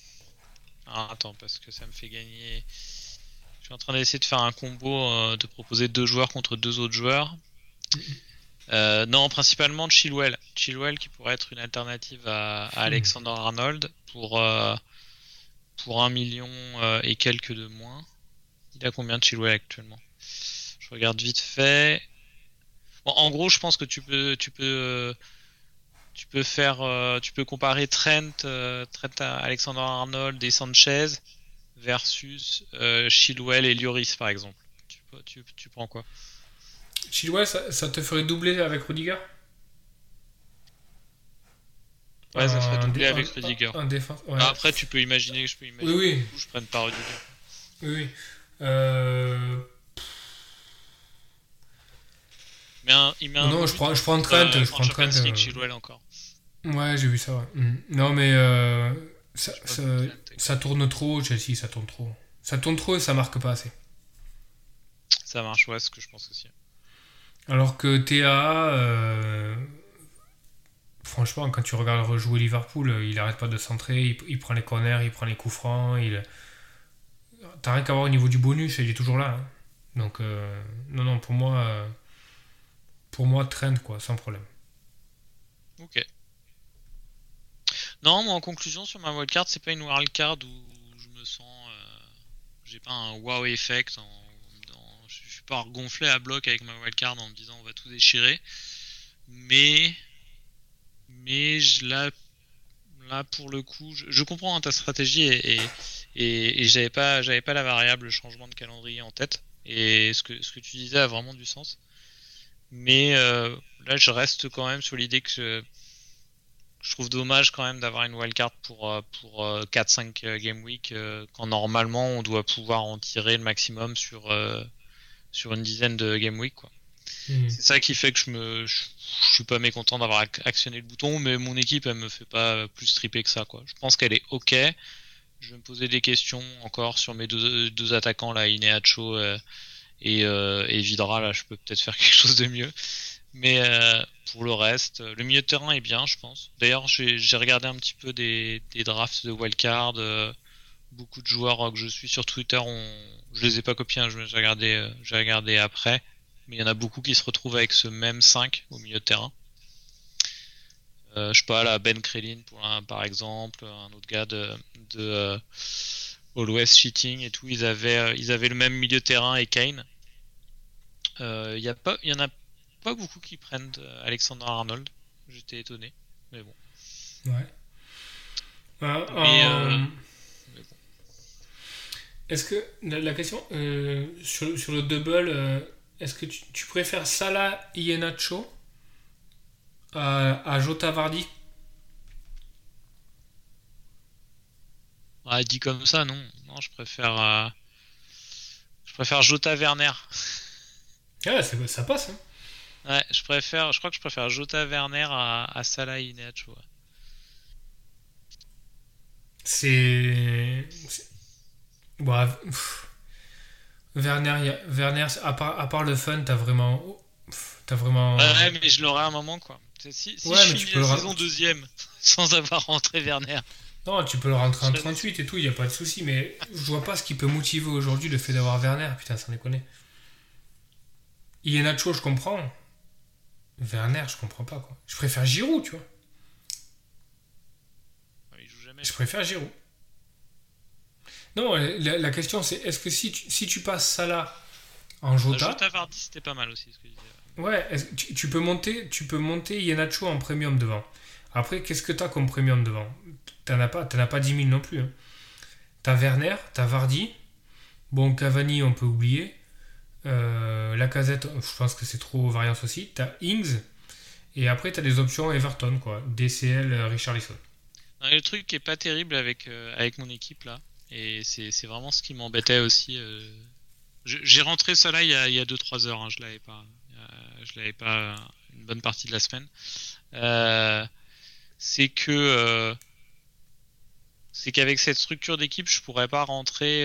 Ah, attends, parce que ça me fait gagner. Je suis en train d'essayer de faire un combo, euh, de proposer deux joueurs contre deux autres joueurs. Euh, non, principalement Chilwell. Chilwell qui pourrait être une alternative à, à Alexander Arnold pour, euh, pour un million euh, et quelques de moins. Il a combien de Chilwell actuellement? Je regarde vite fait. Bon, en gros, je pense que tu peux, tu peux, tu peux faire, euh, tu peux comparer Trent, euh, Trent Alexander Arnold et Sanchez versus euh, Chilwell et Lloris par exemple. Tu, tu, tu prends quoi? Chilwell, ça, ça te ferait doubler avec Rudiger? Ouais, ça ferait En doubler dé- avec Rudiger. En défense, ouais. Ah, Après, tu peux imaginer que je peux imaginer oui, oui. je prenne pas Rudiger. Oui, oui. Euh, Mais un- il met un non, je prends, je prends euh, Trent. je en prends Trent. Euh, Chilwell encore. Ouais, j'ai vu ça. ouais. Mm. Non, mais euh, ça, tourne trop, Chelsea, ça tourne trop. Ça tourne trop et ça marque pas assez. Ça marche, ouais, ce que je pense aussi. Alors que TAA, euh, franchement, quand tu regardes rejouer Liverpool, euh, il arrête pas de centrer, il, il prend les corners, il prend les coups francs. Il... T'as rien qu'à voir au niveau du bonus, il est toujours là. hein. Donc, euh, non, non, pour moi, pour moi, Trent, quoi, sans problème. Ok. Non, moi en conclusion sur ma wildcard, c'est pas une wildcard où je me sens. Euh, j'ai pas un wow effect. En, je suis pas gonflé à bloc avec ma wildcard en me disant on va tout déchirer. Mais. Mais là, là pour le coup, je, comprends hein, ta stratégie et, et, et, j'avais pas, j'avais pas la variable changement de calendrier en tête. Et ce que, ce que tu disais a vraiment du sens. Mais euh, là, je reste quand même sur l'idée que je trouve dommage quand même d'avoir une wildcard pour, euh, pour 4-5 euh, game week quand normalement on doit pouvoir en tirer le maximum sur, sur une dizaine de game week. Quoi. Hmm. C'est ça qui fait que je me je, suis pas mécontent d'avoir actionné le bouton, mais mon équipe elle me fait pas plus triper que ça. Quoi. Je pense qu'elle est ok. Je vais me poser des questions encore sur mes deux, deux attaquants là, Ineacho et, euh, et Vidra, là, je peux peut-être faire <laughs> quelque chose de mieux. Mais euh, pour le reste, le milieu de terrain est bien, je pense. D'ailleurs, j'ai regardé un petit peu des, drafts de wildcard. Euh, beaucoup de joueurs que je suis sur Twitter, ont, je les ai pas copiés, hein, j'ai regardé, euh, j'ai regardé après. Mais il y en a beaucoup qui se retrouvent avec ce même 5 au milieu de terrain. Euh, je sais pas, là, Ben Krellin pour par exemple, un autre gars de, euh, Always Cheating et tout, ils avaient, euh, ils avaient le même milieu de terrain et Kane. Il euh, y, a pas, y en a pas beaucoup qui prennent euh, Alexander Arnold. J'étais étonné, mais bon. Ouais. bon. Est-ce que la, question sur, sur, le double, est-ce que tu, tu, préfères Salah Ienacho à, à Jota Vardy? Ah, dit comme ça, non. Non, je préfère. Euh, je préfère Jota Werner. Ah, ça passe. Hein. Ouais, je préfère. Je crois que je préfère Jota Werner à, à Salah Ineacho. C'est. Bon, Werner, Werner à, part, à part le fun, t'as vraiment. T'as vraiment. Ouais, mais je l'aurai à un moment, quoi. Si, si je finis la saison deuxième <laughs> sans avoir rentré Werner. Non, tu peux le rentrer en 38 et tout, il n'y a pas de souci, mais je vois pas ce qui peut motiver aujourd'hui le fait d'avoir Werner, putain, ça déconne. Ienacho, je comprends. Werner, je comprends pas, quoi. Je préfère Giroud, tu vois. Je préfère Giroud. Non, la, question c'est est-ce que si tu, si tu passes Salah en Jota. Jota Vardy, c'était pas mal aussi, ce que je disais. Ouais, tu, peux monter, tu peux monter Ienacho en premium devant. Après, qu'est-ce que tu as comme premium devant? T'en as pas, as pas 10 000 non plus. Hein. T'as Werner, t'as Vardy. Bon, Cavani, on peut oublier. Euh, la casette, je pense que c'est trop variance aussi. T'as Ings. Et après, t'as des options Everton, quoi. DCL, euh, Richarlison. Le truc qui est pas terrible avec, euh, mon équipe là, et c'est vraiment ce qui m'embêtait aussi. J'ai rentré ça là il y a 2-3 heures, hein, je l'avais pas. je l'avais pas une bonne partie de la semaine. c'est que c'est qu'avec cette structure d'équipe, je pourrais pas rentrer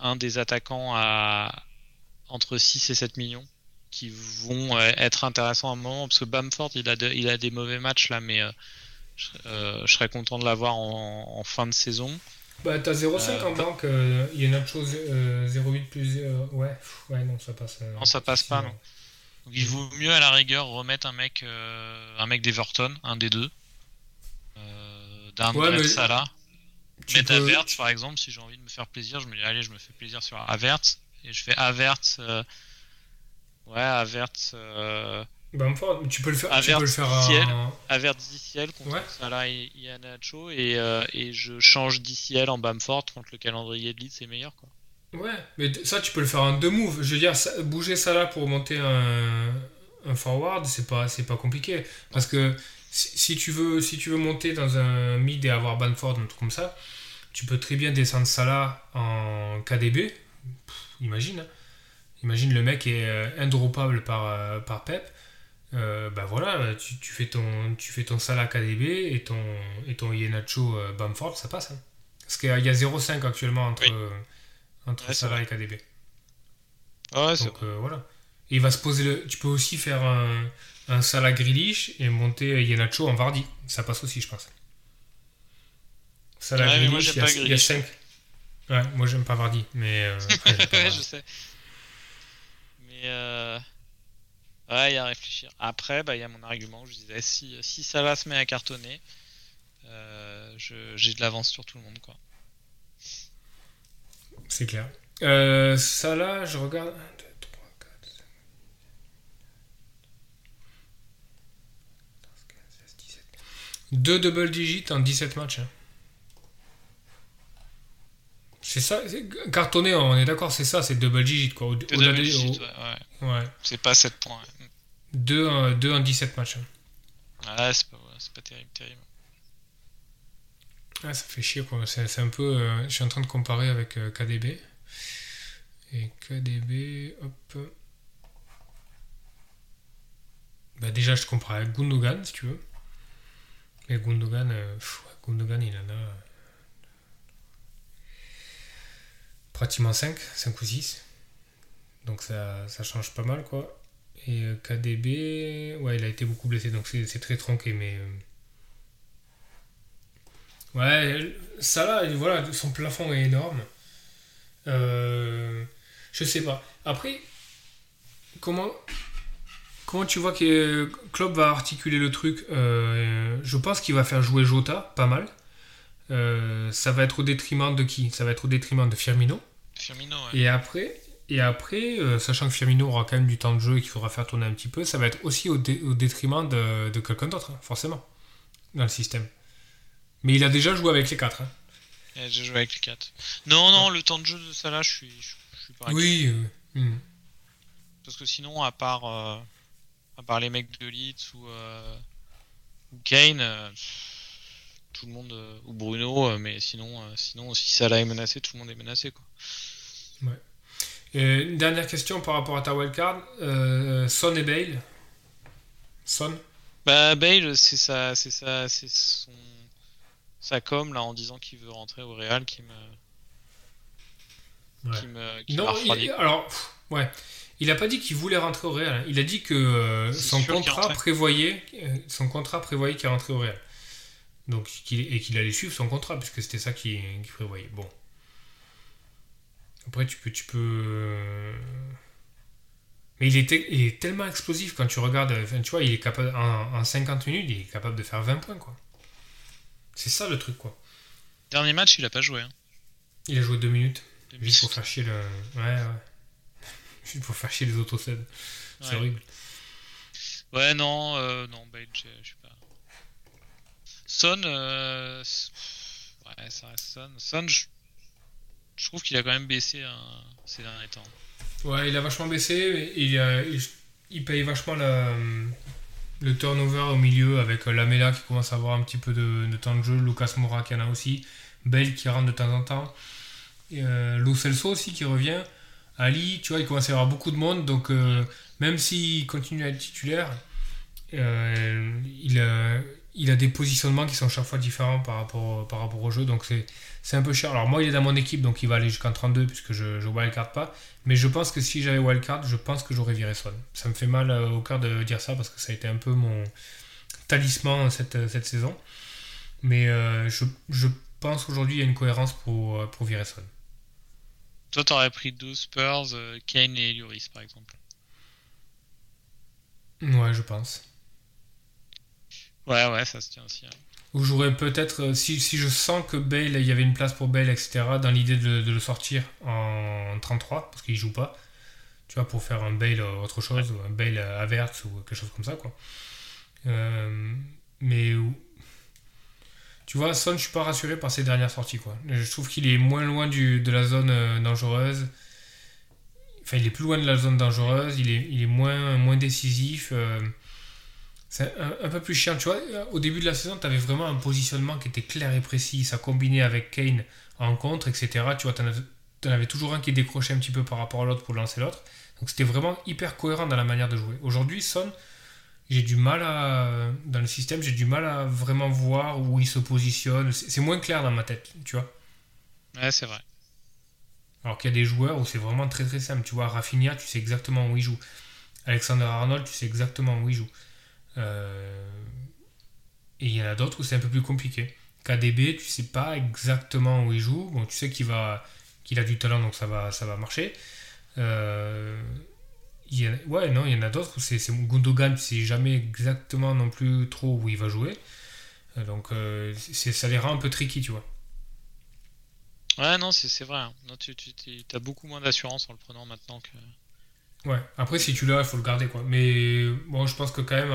un des attaquants à entre 6 et 7 millions qui vont euh, être intéressants à un moment parce que Bamford il a, il a des mauvais matchs là mais euh, je, serais content de l'avoir en, en, fin de saison. Bah t'as 0,5 en banque, il y a une autre chose 0,8 plus ouais, ouais non ça passe. non ça passe pas non. Donc, il vaut mieux à la rigueur remettre un mec un mec d'Everton, un des deux d'un ouais, mais... Salah. Mettre peux... par exemple, si j'ai envie de me faire plaisir, je me dis allez, je me fais plaisir sur Averts et je fais Avert. Euh... Ouais, Avert. Euh... Bamford, tu peux le faire. tu peux le faire DCL, Avert DCL contre ouais. Salah et Ianacho et, euh, et je change DCL en Bamford contre le calendrier de lead, c'est meilleur quoi. Ouais, mais ça tu peux le faire en deux moves. Je veux dire, ça, bouger Salah pour monter un, un forward, c'est pas, c'est pas compliqué. Parce que si, tu veux, si tu veux monter dans un mid et avoir Banford, un truc comme ça, tu peux très bien descendre Salah en KDB. Imagine. Hein. Imagine le mec est euh, indroppable par, euh, par Pep. Euh, bah voilà, tu, tu, fais ton, tu fais ton Salah KDB et ton, et ton Yenacho Bamford, ça passe. Hein. Parce qu'il y a, 0,5 actuellement entre, entre Salah et KDB. Ah Donc voilà. il va se poser le. Tu peux aussi faire un un Salah Grealish et monter Yenacho en Vardy. Ça passe aussi, je pense. Salah ouais, Grealish, il y, a 5. Ouais, moi j'aime pas Vardy, mais. Euh, <laughs> ouais, je sais. Mais. Euh... Ouais, il y a à réfléchir. Après, bah, il y a mon argument. Je disais, si, si Salah se met à cartonner, euh, je- j'ai de l'avance sur tout le monde. Quoi. C'est clair. Euh, ça là, je regarde. 1, 2, 3, 4, 5, 15, 16, 17. Deux double digits en 17 matchs. hein. C'est ça, cartonné, on est d'accord, c'est ça, c'est double digit quoi. Au- double digit, au- ouais, ouais. C'est pas 7 points. ouais. Deux, en- deux en 17 matchs. hein. Ouais, c'est pas, pas terrible, terrible. Ah, ça fait chier quoi. C'est, un peu. euh, je suis en train de comparer avec euh, KDB. Et KDB, hop. Bah, déjà, je compare avec Gundogan si tu veux. Mais Gundogan, euh, pff, Gundogan il en a. euh, pratiquement 5, 5 ou 6. Donc ça, change pas mal quoi. Et euh, KDB, ouais, il a été beaucoup blessé donc c'est, très tronqué mais. euh, Ouais, ça là, voilà, son plafond est énorme. Euh, je sais pas. Après, comment, comment tu vois que Klopp va articuler le truc? Je pense qu'il va faire jouer Jota, pas mal. Euh, ça va être au détriment de qui? Ça va être au détriment de Firmino. Firmino, ouais. Et après, et après euh, sachant que Firmino aura quand même du temps de jeu et qu'il faudra faire tourner un petit peu, ça va être aussi au, dé- au détriment de, de quelqu'un d'autre, hein, forcément, dans le système. Mais il a déjà joué avec les quatre. hein. Et J'ai joué avec les 4. Non, non, le temps de jeu de Salah, je suis, je, je suis pas. Oui. euh, hmm. Parce que sinon, à part, euh, à part les mecs de Leeds ou, ou Kane, tout le monde, euh, ou Bruno, euh, mais sinon, euh, sinon, si Salah est menacé, tout le monde est menacé. Quoi. Et une dernière question par rapport à ta wildcard. Euh, Son et Bale. Son Bah, Bale, c'est ça, c'est ça, c'est son, sa com là en disant qu'il veut rentrer au Real qui me, Ouais. qui me, qui Non, il- alors, ouais. Il a pas dit qu'il voulait rentrer au Real. hein. Il a dit que euh, son contrat prévoyait, euh, son contrat prévoyait qu'il rentrait au Real. Donc, et qu'il allait suivre son contrat, puisque c'était ça qu'il qu'il prévoyait. Bon. Après, tu peux, tu peux. euh, Mais il est, te- il est tellement explosif quand tu regardes. Enfin, tu vois, il est capable en, en 50 minutes, il est capable de faire 20 points, quoi. C'est ça le truc, quoi. Dernier match, il a pas joué. Hein. Il a joué 2 minutes. Deux Juste pour faire chier le. Ouais, ouais. <laughs> Juste pour faire chier les. C'est Ouais. horrible. Ouais, non, euh, non, je je suis pas. Son, euh, ouais, ça reste Son. Je, trouve qu'il a quand même baissé hein, ces derniers temps. Ouais, il a vachement baissé. Il, a- il, paye vachement le turnover au milieu avec euh, Lamela qui commence à avoir un petit peu de, temps de jeu, Lucas Moura qui en a aussi, Bell qui rentre de temps en temps, euh, Celso aussi qui revient, Ali, tu vois, il commence à y avoir beaucoup de monde donc euh, même s'il continue à être titulaire, euh, il, il a des positionnements qui sont chaque fois différents par rapport, par rapport au jeu donc c'est un peu cher. Alors moi il est dans mon équipe donc il va aller jusqu'en 32 puisque je, je wildcard pas. Mais je pense que si j'avais wildcard, je pense que j'aurais viré Son. Ça me fait mal euh, au cœur de dire ça parce que ça a été un peu mon talisman cette, euh, cette saison. Mais euh, je, je pense qu'aujourd'hui il y a une cohérence pour, euh, pour virer Son. Toi, t'aurais pris 12 Spurs, euh, Kane et Lloris, par exemple. Ouais, je pense. Ouais, ouais, ça se tient aussi. hein. Ou j'aurais peut-être, euh, si, si je sens que Bale, il y avait une place pour Bale, etc., dans l'idée de, de le sortir en 33, parce qu'il joue pas, tu vois, pour faire un Bale autre chose, ou un Bale Havertz ou quelque chose comme ça, quoi. Euh, mais tu vois, Son, je suis pas rassuré par ses dernières sorties, quoi. Je trouve qu'il est moins loin du, de la zone euh, dangereuse. Enfin, il est plus loin de la zone dangereuse, il est, il est moins, moins décisif. euh, c'est un, un peu plus chiant, tu vois. Au début de la saison, tu avais vraiment un positionnement qui était clair et précis. Ça combinait avec Kane en contre, etc. Tu vois, tu en avais toujours un qui décrochait un petit peu par rapport à l'autre pour lancer l'autre. Donc c'était vraiment hyper cohérent dans la manière de jouer. Aujourd'hui, Son, j'ai du mal à. Dans le système, j'ai du mal à vraiment voir où il se positionne. C'est c'est moins clair dans ma tête, tu vois. Ouais, c'est vrai. Alors qu'il y a des joueurs où c'est vraiment très très simple. Tu vois, Rafinha, tu sais exactement où il joue. Alexander Arnold, tu sais exactement où il joue. Euh, Et il y en a d'autres où c'est un peu plus compliqué. KDB, tu sais pas exactement où il joue. Bon, tu sais qu'il va, qu'il a du talent, donc ça va, ça va marcher. Euh, y a- ouais, non, il y en a d'autres où c'est Gundogan, tu sais jamais exactement non plus trop où il va jouer. donc ça les rend un peu tricky, tu vois. Ouais, non, c'est vrai. Hein. Non, tu, tu as beaucoup moins d'assurance en le prenant maintenant que. Ouais, après, si tu l'as, il faut le garder, quoi. Mais bon, je pense que quand même,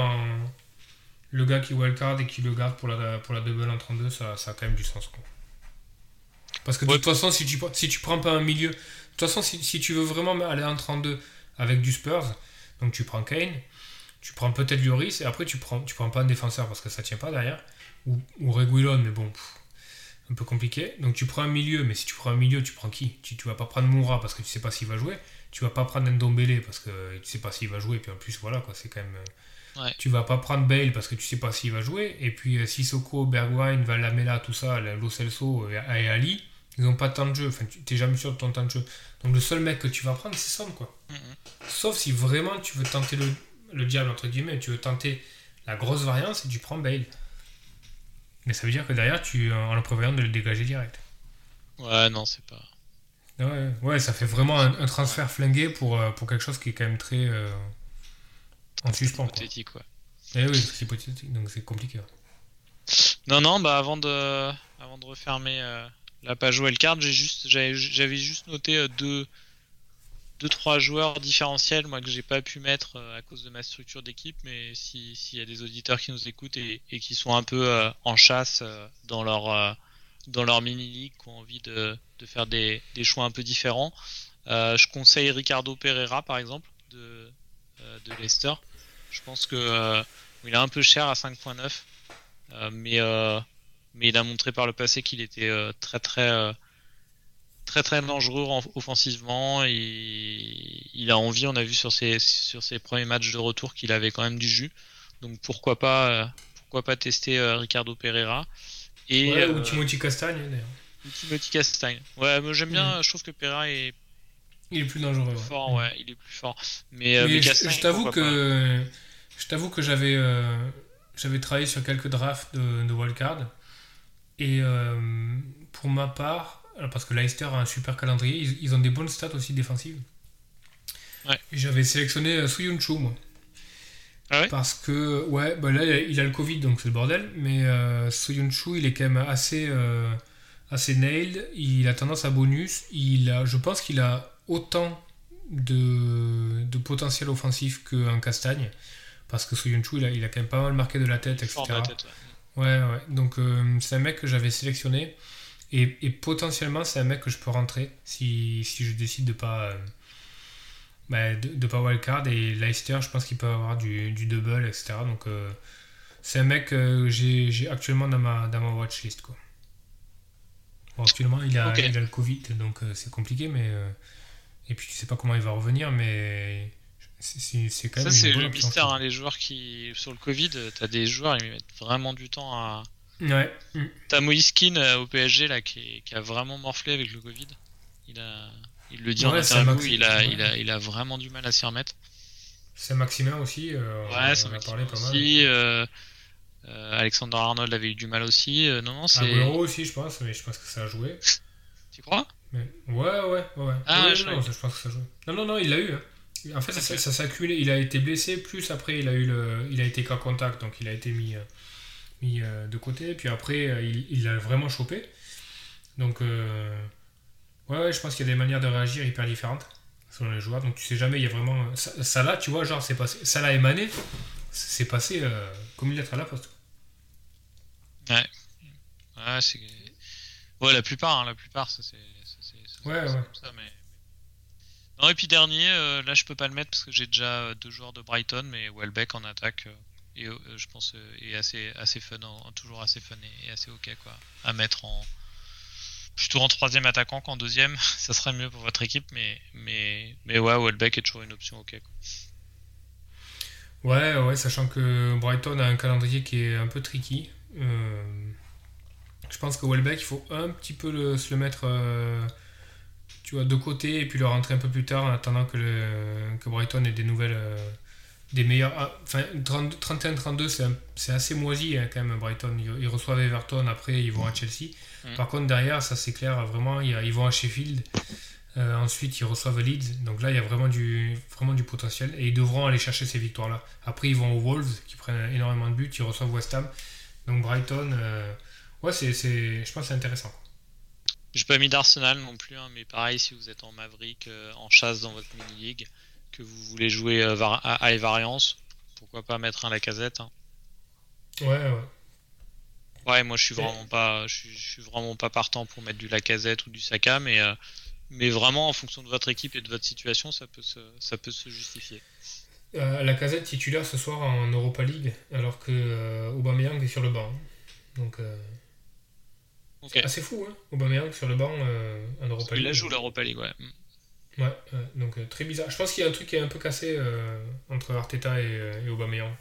le gars qui wildcard et qui le garde pour la, pour la double en 32, ça, ça a quand même du sens, quoi. Parce que de toute façon, si tu, si tu prends pas un milieu. De toute façon, si, si tu veux vraiment aller en 32 avec du Spurs, donc tu prends Kane, tu prends peut-être Lloris, et après, tu prends, tu prends pas un défenseur parce que ça tient pas derrière. Ou, ou Reguilon, mais bon un peu compliqué. Donc tu prends un milieu, mais si tu prends un milieu, tu prends qui? Tu, tu vas pas prendre Moura parce que tu sais pas s'il va jouer. Tu vas pas prendre Ndombele parce que tu sais pas s'il va jouer. Et puis en plus, voilà, quoi, c'est quand même. Euh, tu vas pas prendre Bale parce que tu sais pas s'il va jouer. Et puis euh, Sissoko, Bergwijn, Valamela, tout ça, Lo Celso et Ali, ils ont pas de temps de jeu. Enfin, tu t'es jamais sûr de ton temps de jeu. Donc le seul mec que tu vas prendre, c'est Son, quoi. Sauf si vraiment tu veux tenter le, le diable, entre guillemets, tu veux tenter la grosse variance et tu prends Bale. Mais ça veut dire que derrière, tu en le prévoyant de le dégager direct. Ouais, non, c'est pas. Ouais, ouais, ça fait vraiment un, transfert flingué pour, euh, pour quelque chose qui est quand même très euh, en suspens. Hypothétique, quoi. Eh oui, c'est hypothétique, donc c'est compliqué. Non, non, bah avant de, avant de refermer euh, la page j'ai juste, j'avais juste noté deux, deux trois joueurs différentiels moi que j'ai pas pu mettre euh, à cause de ma structure d'équipe mais s'il y a des auditeurs qui nous écoutent et, qui sont un peu euh, en chasse euh, dans leur dans leur mini league qui ont envie de, de faire des, des, choix un peu différents je conseille Ricardo Pereira par exemple de, de Leicester. Je pense que il est un peu cher à 5.9 mais mais il a montré par le passé qu'il était très très très très dangereux offensivement. Et il a envie on a vu sur ses sur ses premiers matchs de retour qu'il avait quand même du jus. Donc pourquoi pas euh, pourquoi pas tester euh, Ricardo Pereira. Et ouais, ou euh, Timothy Castagne d'ailleurs. Timothy Castagne. Ouais moi j'aime bien mm. je trouve que Pereira est il est plus dangereux fort ouais. il est plus fort. Mais, je, t'avoue que je t'avoue que j'avais j'avais travaillé sur quelques drafts de, de wildcard. Et pour ma part parce que Leicester a un super calendrier, ils, ont des bonnes stats aussi défensives. Ouais. J'avais sélectionné euh, Suyunchu, moi. Ah ouais? Parce que, ouais, bah là, il a le Covid, donc c'est le bordel, mais euh, Suyunchu, il est quand même assez, euh, assez nailed, il a tendance à bonus, il a, je pense qu'il a autant de, de potentiel offensif qu'un Castagne, parce que Suyunchu, il a, il a quand même pas mal marqué de la tête, etc. ouais. ouais, ouais, donc euh, c'est un mec que j'avais sélectionné. Et, potentiellement, c'est un mec que je peux rentrer si, si je décide de pas. Euh, bah, de, pas wildcard. Et Leicester, je pense qu'il peut avoir du, du double, etc. Donc, euh, c'est un mec que j'ai actuellement dans ma, dans ma watchlist. Quoi. Bon, actuellement, il a, il a le Covid, donc euh, c'est compliqué. mais Et puis, tu sais pas comment il va revenir, mais. C'est quand même. Ça, c'est le mystère. Hein, les joueurs qui. Sur le Covid, tu as des joueurs, ils mettent vraiment du temps à Ouais. T'as Moïskin euh, au PSG là qui, a vraiment morflé avec le Covid. Il a, il le dit en interview, il a, il a, il a vraiment du mal à s'y remettre. C'est Maximin aussi. Euh, ouais, c'est Maximin pas aussi. Mal. Euh, Alexander Arnold avait eu du mal aussi. non, non, c'est. Agüero aussi, je pense, mais je pense que ça a joué. <laughs> tu crois? Mais... Ouais, ouais, ouais. Ah, je, non, je pense que ça a joué. Non, non, non, il l'a eu. Hein. En fait, ça, ça, s'est accumulé. Il a été blessé, plus après, il a eu le, il a été cas contact, donc il a été mis mis euh, de côté. Puis après, euh, il l'a vraiment chopé. Donc, euh, ouais, je pense qu'il y a des manières de réagir hyper différentes selon les joueurs. Donc, tu sais jamais, il y a vraiment. Ça, là, tu vois, genre, c'est passé. Ça l'a émané, c'est passé comme une lettre à la poste. Ouais. Ouais, c'est. Ouais, la plupart, hein, la plupart, ça c'est. Ouais, ouais. Comme ça, mais. Non, et puis dernier, là je peux pas le mettre parce que j'ai déjà deux joueurs de Brighton, mais Welbeck en attaque, et euh, je pense euh, est assez assez fun toujours assez fun et, assez ok quoi à mettre en plutôt en troisième attaquant qu'en deuxième. <laughs> Ça serait mieux pour votre équipe mais mais mais ouais Welbeck est toujours une option ok ouais ouais sachant que Brighton a un calendrier qui est un peu tricky euh, je pense que Welbeck il faut un petit peu se le mettre tu vois de côté et puis le rentrer un peu plus tard en attendant que, le, que Brighton ait des nouvelles des meilleurs. Ah, enfin, 31-32, c'est assez moisi hein, quand même, Brighton. Ils, reçoivent Everton, après ils vont à Chelsea. Mm. Par contre, derrière, ça c'est clair, vraiment, ils vont à Sheffield. Euh, ensuite, ils reçoivent Leeds. Donc là, il y a vraiment du, vraiment du potentiel. Et ils devront aller chercher ces victoires-là. Après, ils vont aux Wolves, qui prennent énormément de buts. Ils reçoivent West Ham. Donc Brighton, euh, ouais, c'est, c'est, je pense que c'est intéressant. J'ai pas mis d'Arsenal non plus, hein, mais pareil, si vous êtes en Maverick, euh, en chasse dans votre mini-league, que vous voulez jouer euh, var- à high variance, pourquoi pas mettre un Lacazette hein. Ouais, ouais. Ouais, moi je suis vraiment pas, je suis, je suis vraiment pas partant pour mettre du Lacazette ou du Saka, mais euh, mais vraiment en fonction de votre équipe et de votre situation, ça peut se, ça peut se justifier. Euh, la casette titulaire ce soir en Europa League, alors que euh, Aubameyang est sur le banc. Donc, euh, Ok. c'est assez fou, hein, Aubameyang sur le banc en Europa Il League. la joue l'Europa League, ouais. Ouais, ouais, donc euh, très bizarre. Je pense qu'il y a un truc qui est un peu cassé euh, entre Arteta et, euh, et Aubameyang.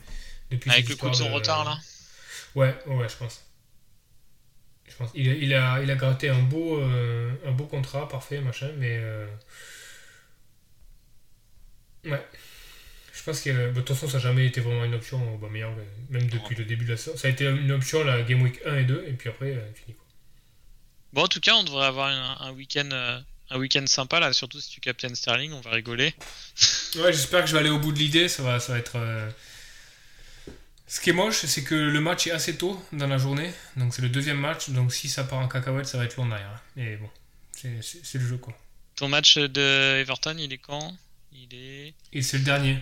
Depuis Avec le coup de son retard là. Ouais, ouais, ouais, je pense. Je pense. Il, a, il, a, il a gratté un beau, euh, un beau contrat, parfait, machin, mais. euh, Ouais. Je pense que. bah, De toute façon, ça n'a jamais été vraiment une option, Aubameyang, même depuis le début de la saison. Ça a été une option, la Game Week 1 et 2, et puis après, fini. Quoi. Bon, en tout cas, on devrait avoir un, un week-end, un week-end sympa là, surtout si tu captaines Sterling, on va rigoler. <laughs> Ouais, j'espère que je vais aller au bout de l'idée, ça va, ça va être. euh, Ce qui est moche, c'est que le match est assez tôt dans la journée, donc c'est le deuxième match, donc si ça part en cacahuète, ça va être long derrière. Mais bon, c'est- le jeu quoi. Ton match de Everton, il est quand? Il est. Et c'est le dernier.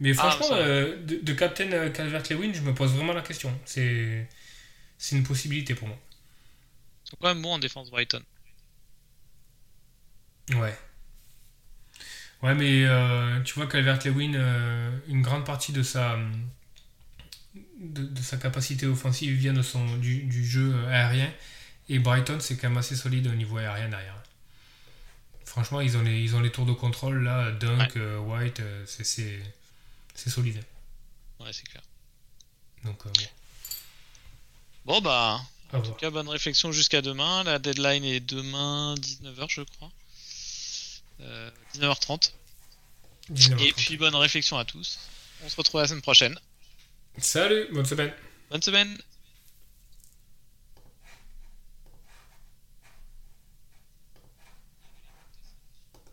Mais Ah, franchement, euh, de, de Captain euh, Calvert-Lewin, je me pose vraiment la question. C'est c'est une possibilité pour moi. Ils sont quand même bons en défense Brighton. Ouais. Ouais, mais euh, tu vois, Calvert-Lewin, euh, une grande partie de sa, de, de sa capacité offensive vient de son, du, du jeu aérien. Et Brighton, c'est quand même assez solide au niveau aérien derrière. Franchement, ils ont les, ils ont les tours de contrôle là, Dunk, euh, White, c'est- solide. Ouais, c'est clair. Donc, Bon, bah, bon, à en tout cas, bonne réflexion jusqu'à demain. La deadline est demain, 19h, je crois. Euh, 19h30. 19h30. Et puis, bonne réflexion à tous. On se retrouve la semaine prochaine. Salut, bonne semaine. Bonne semaine!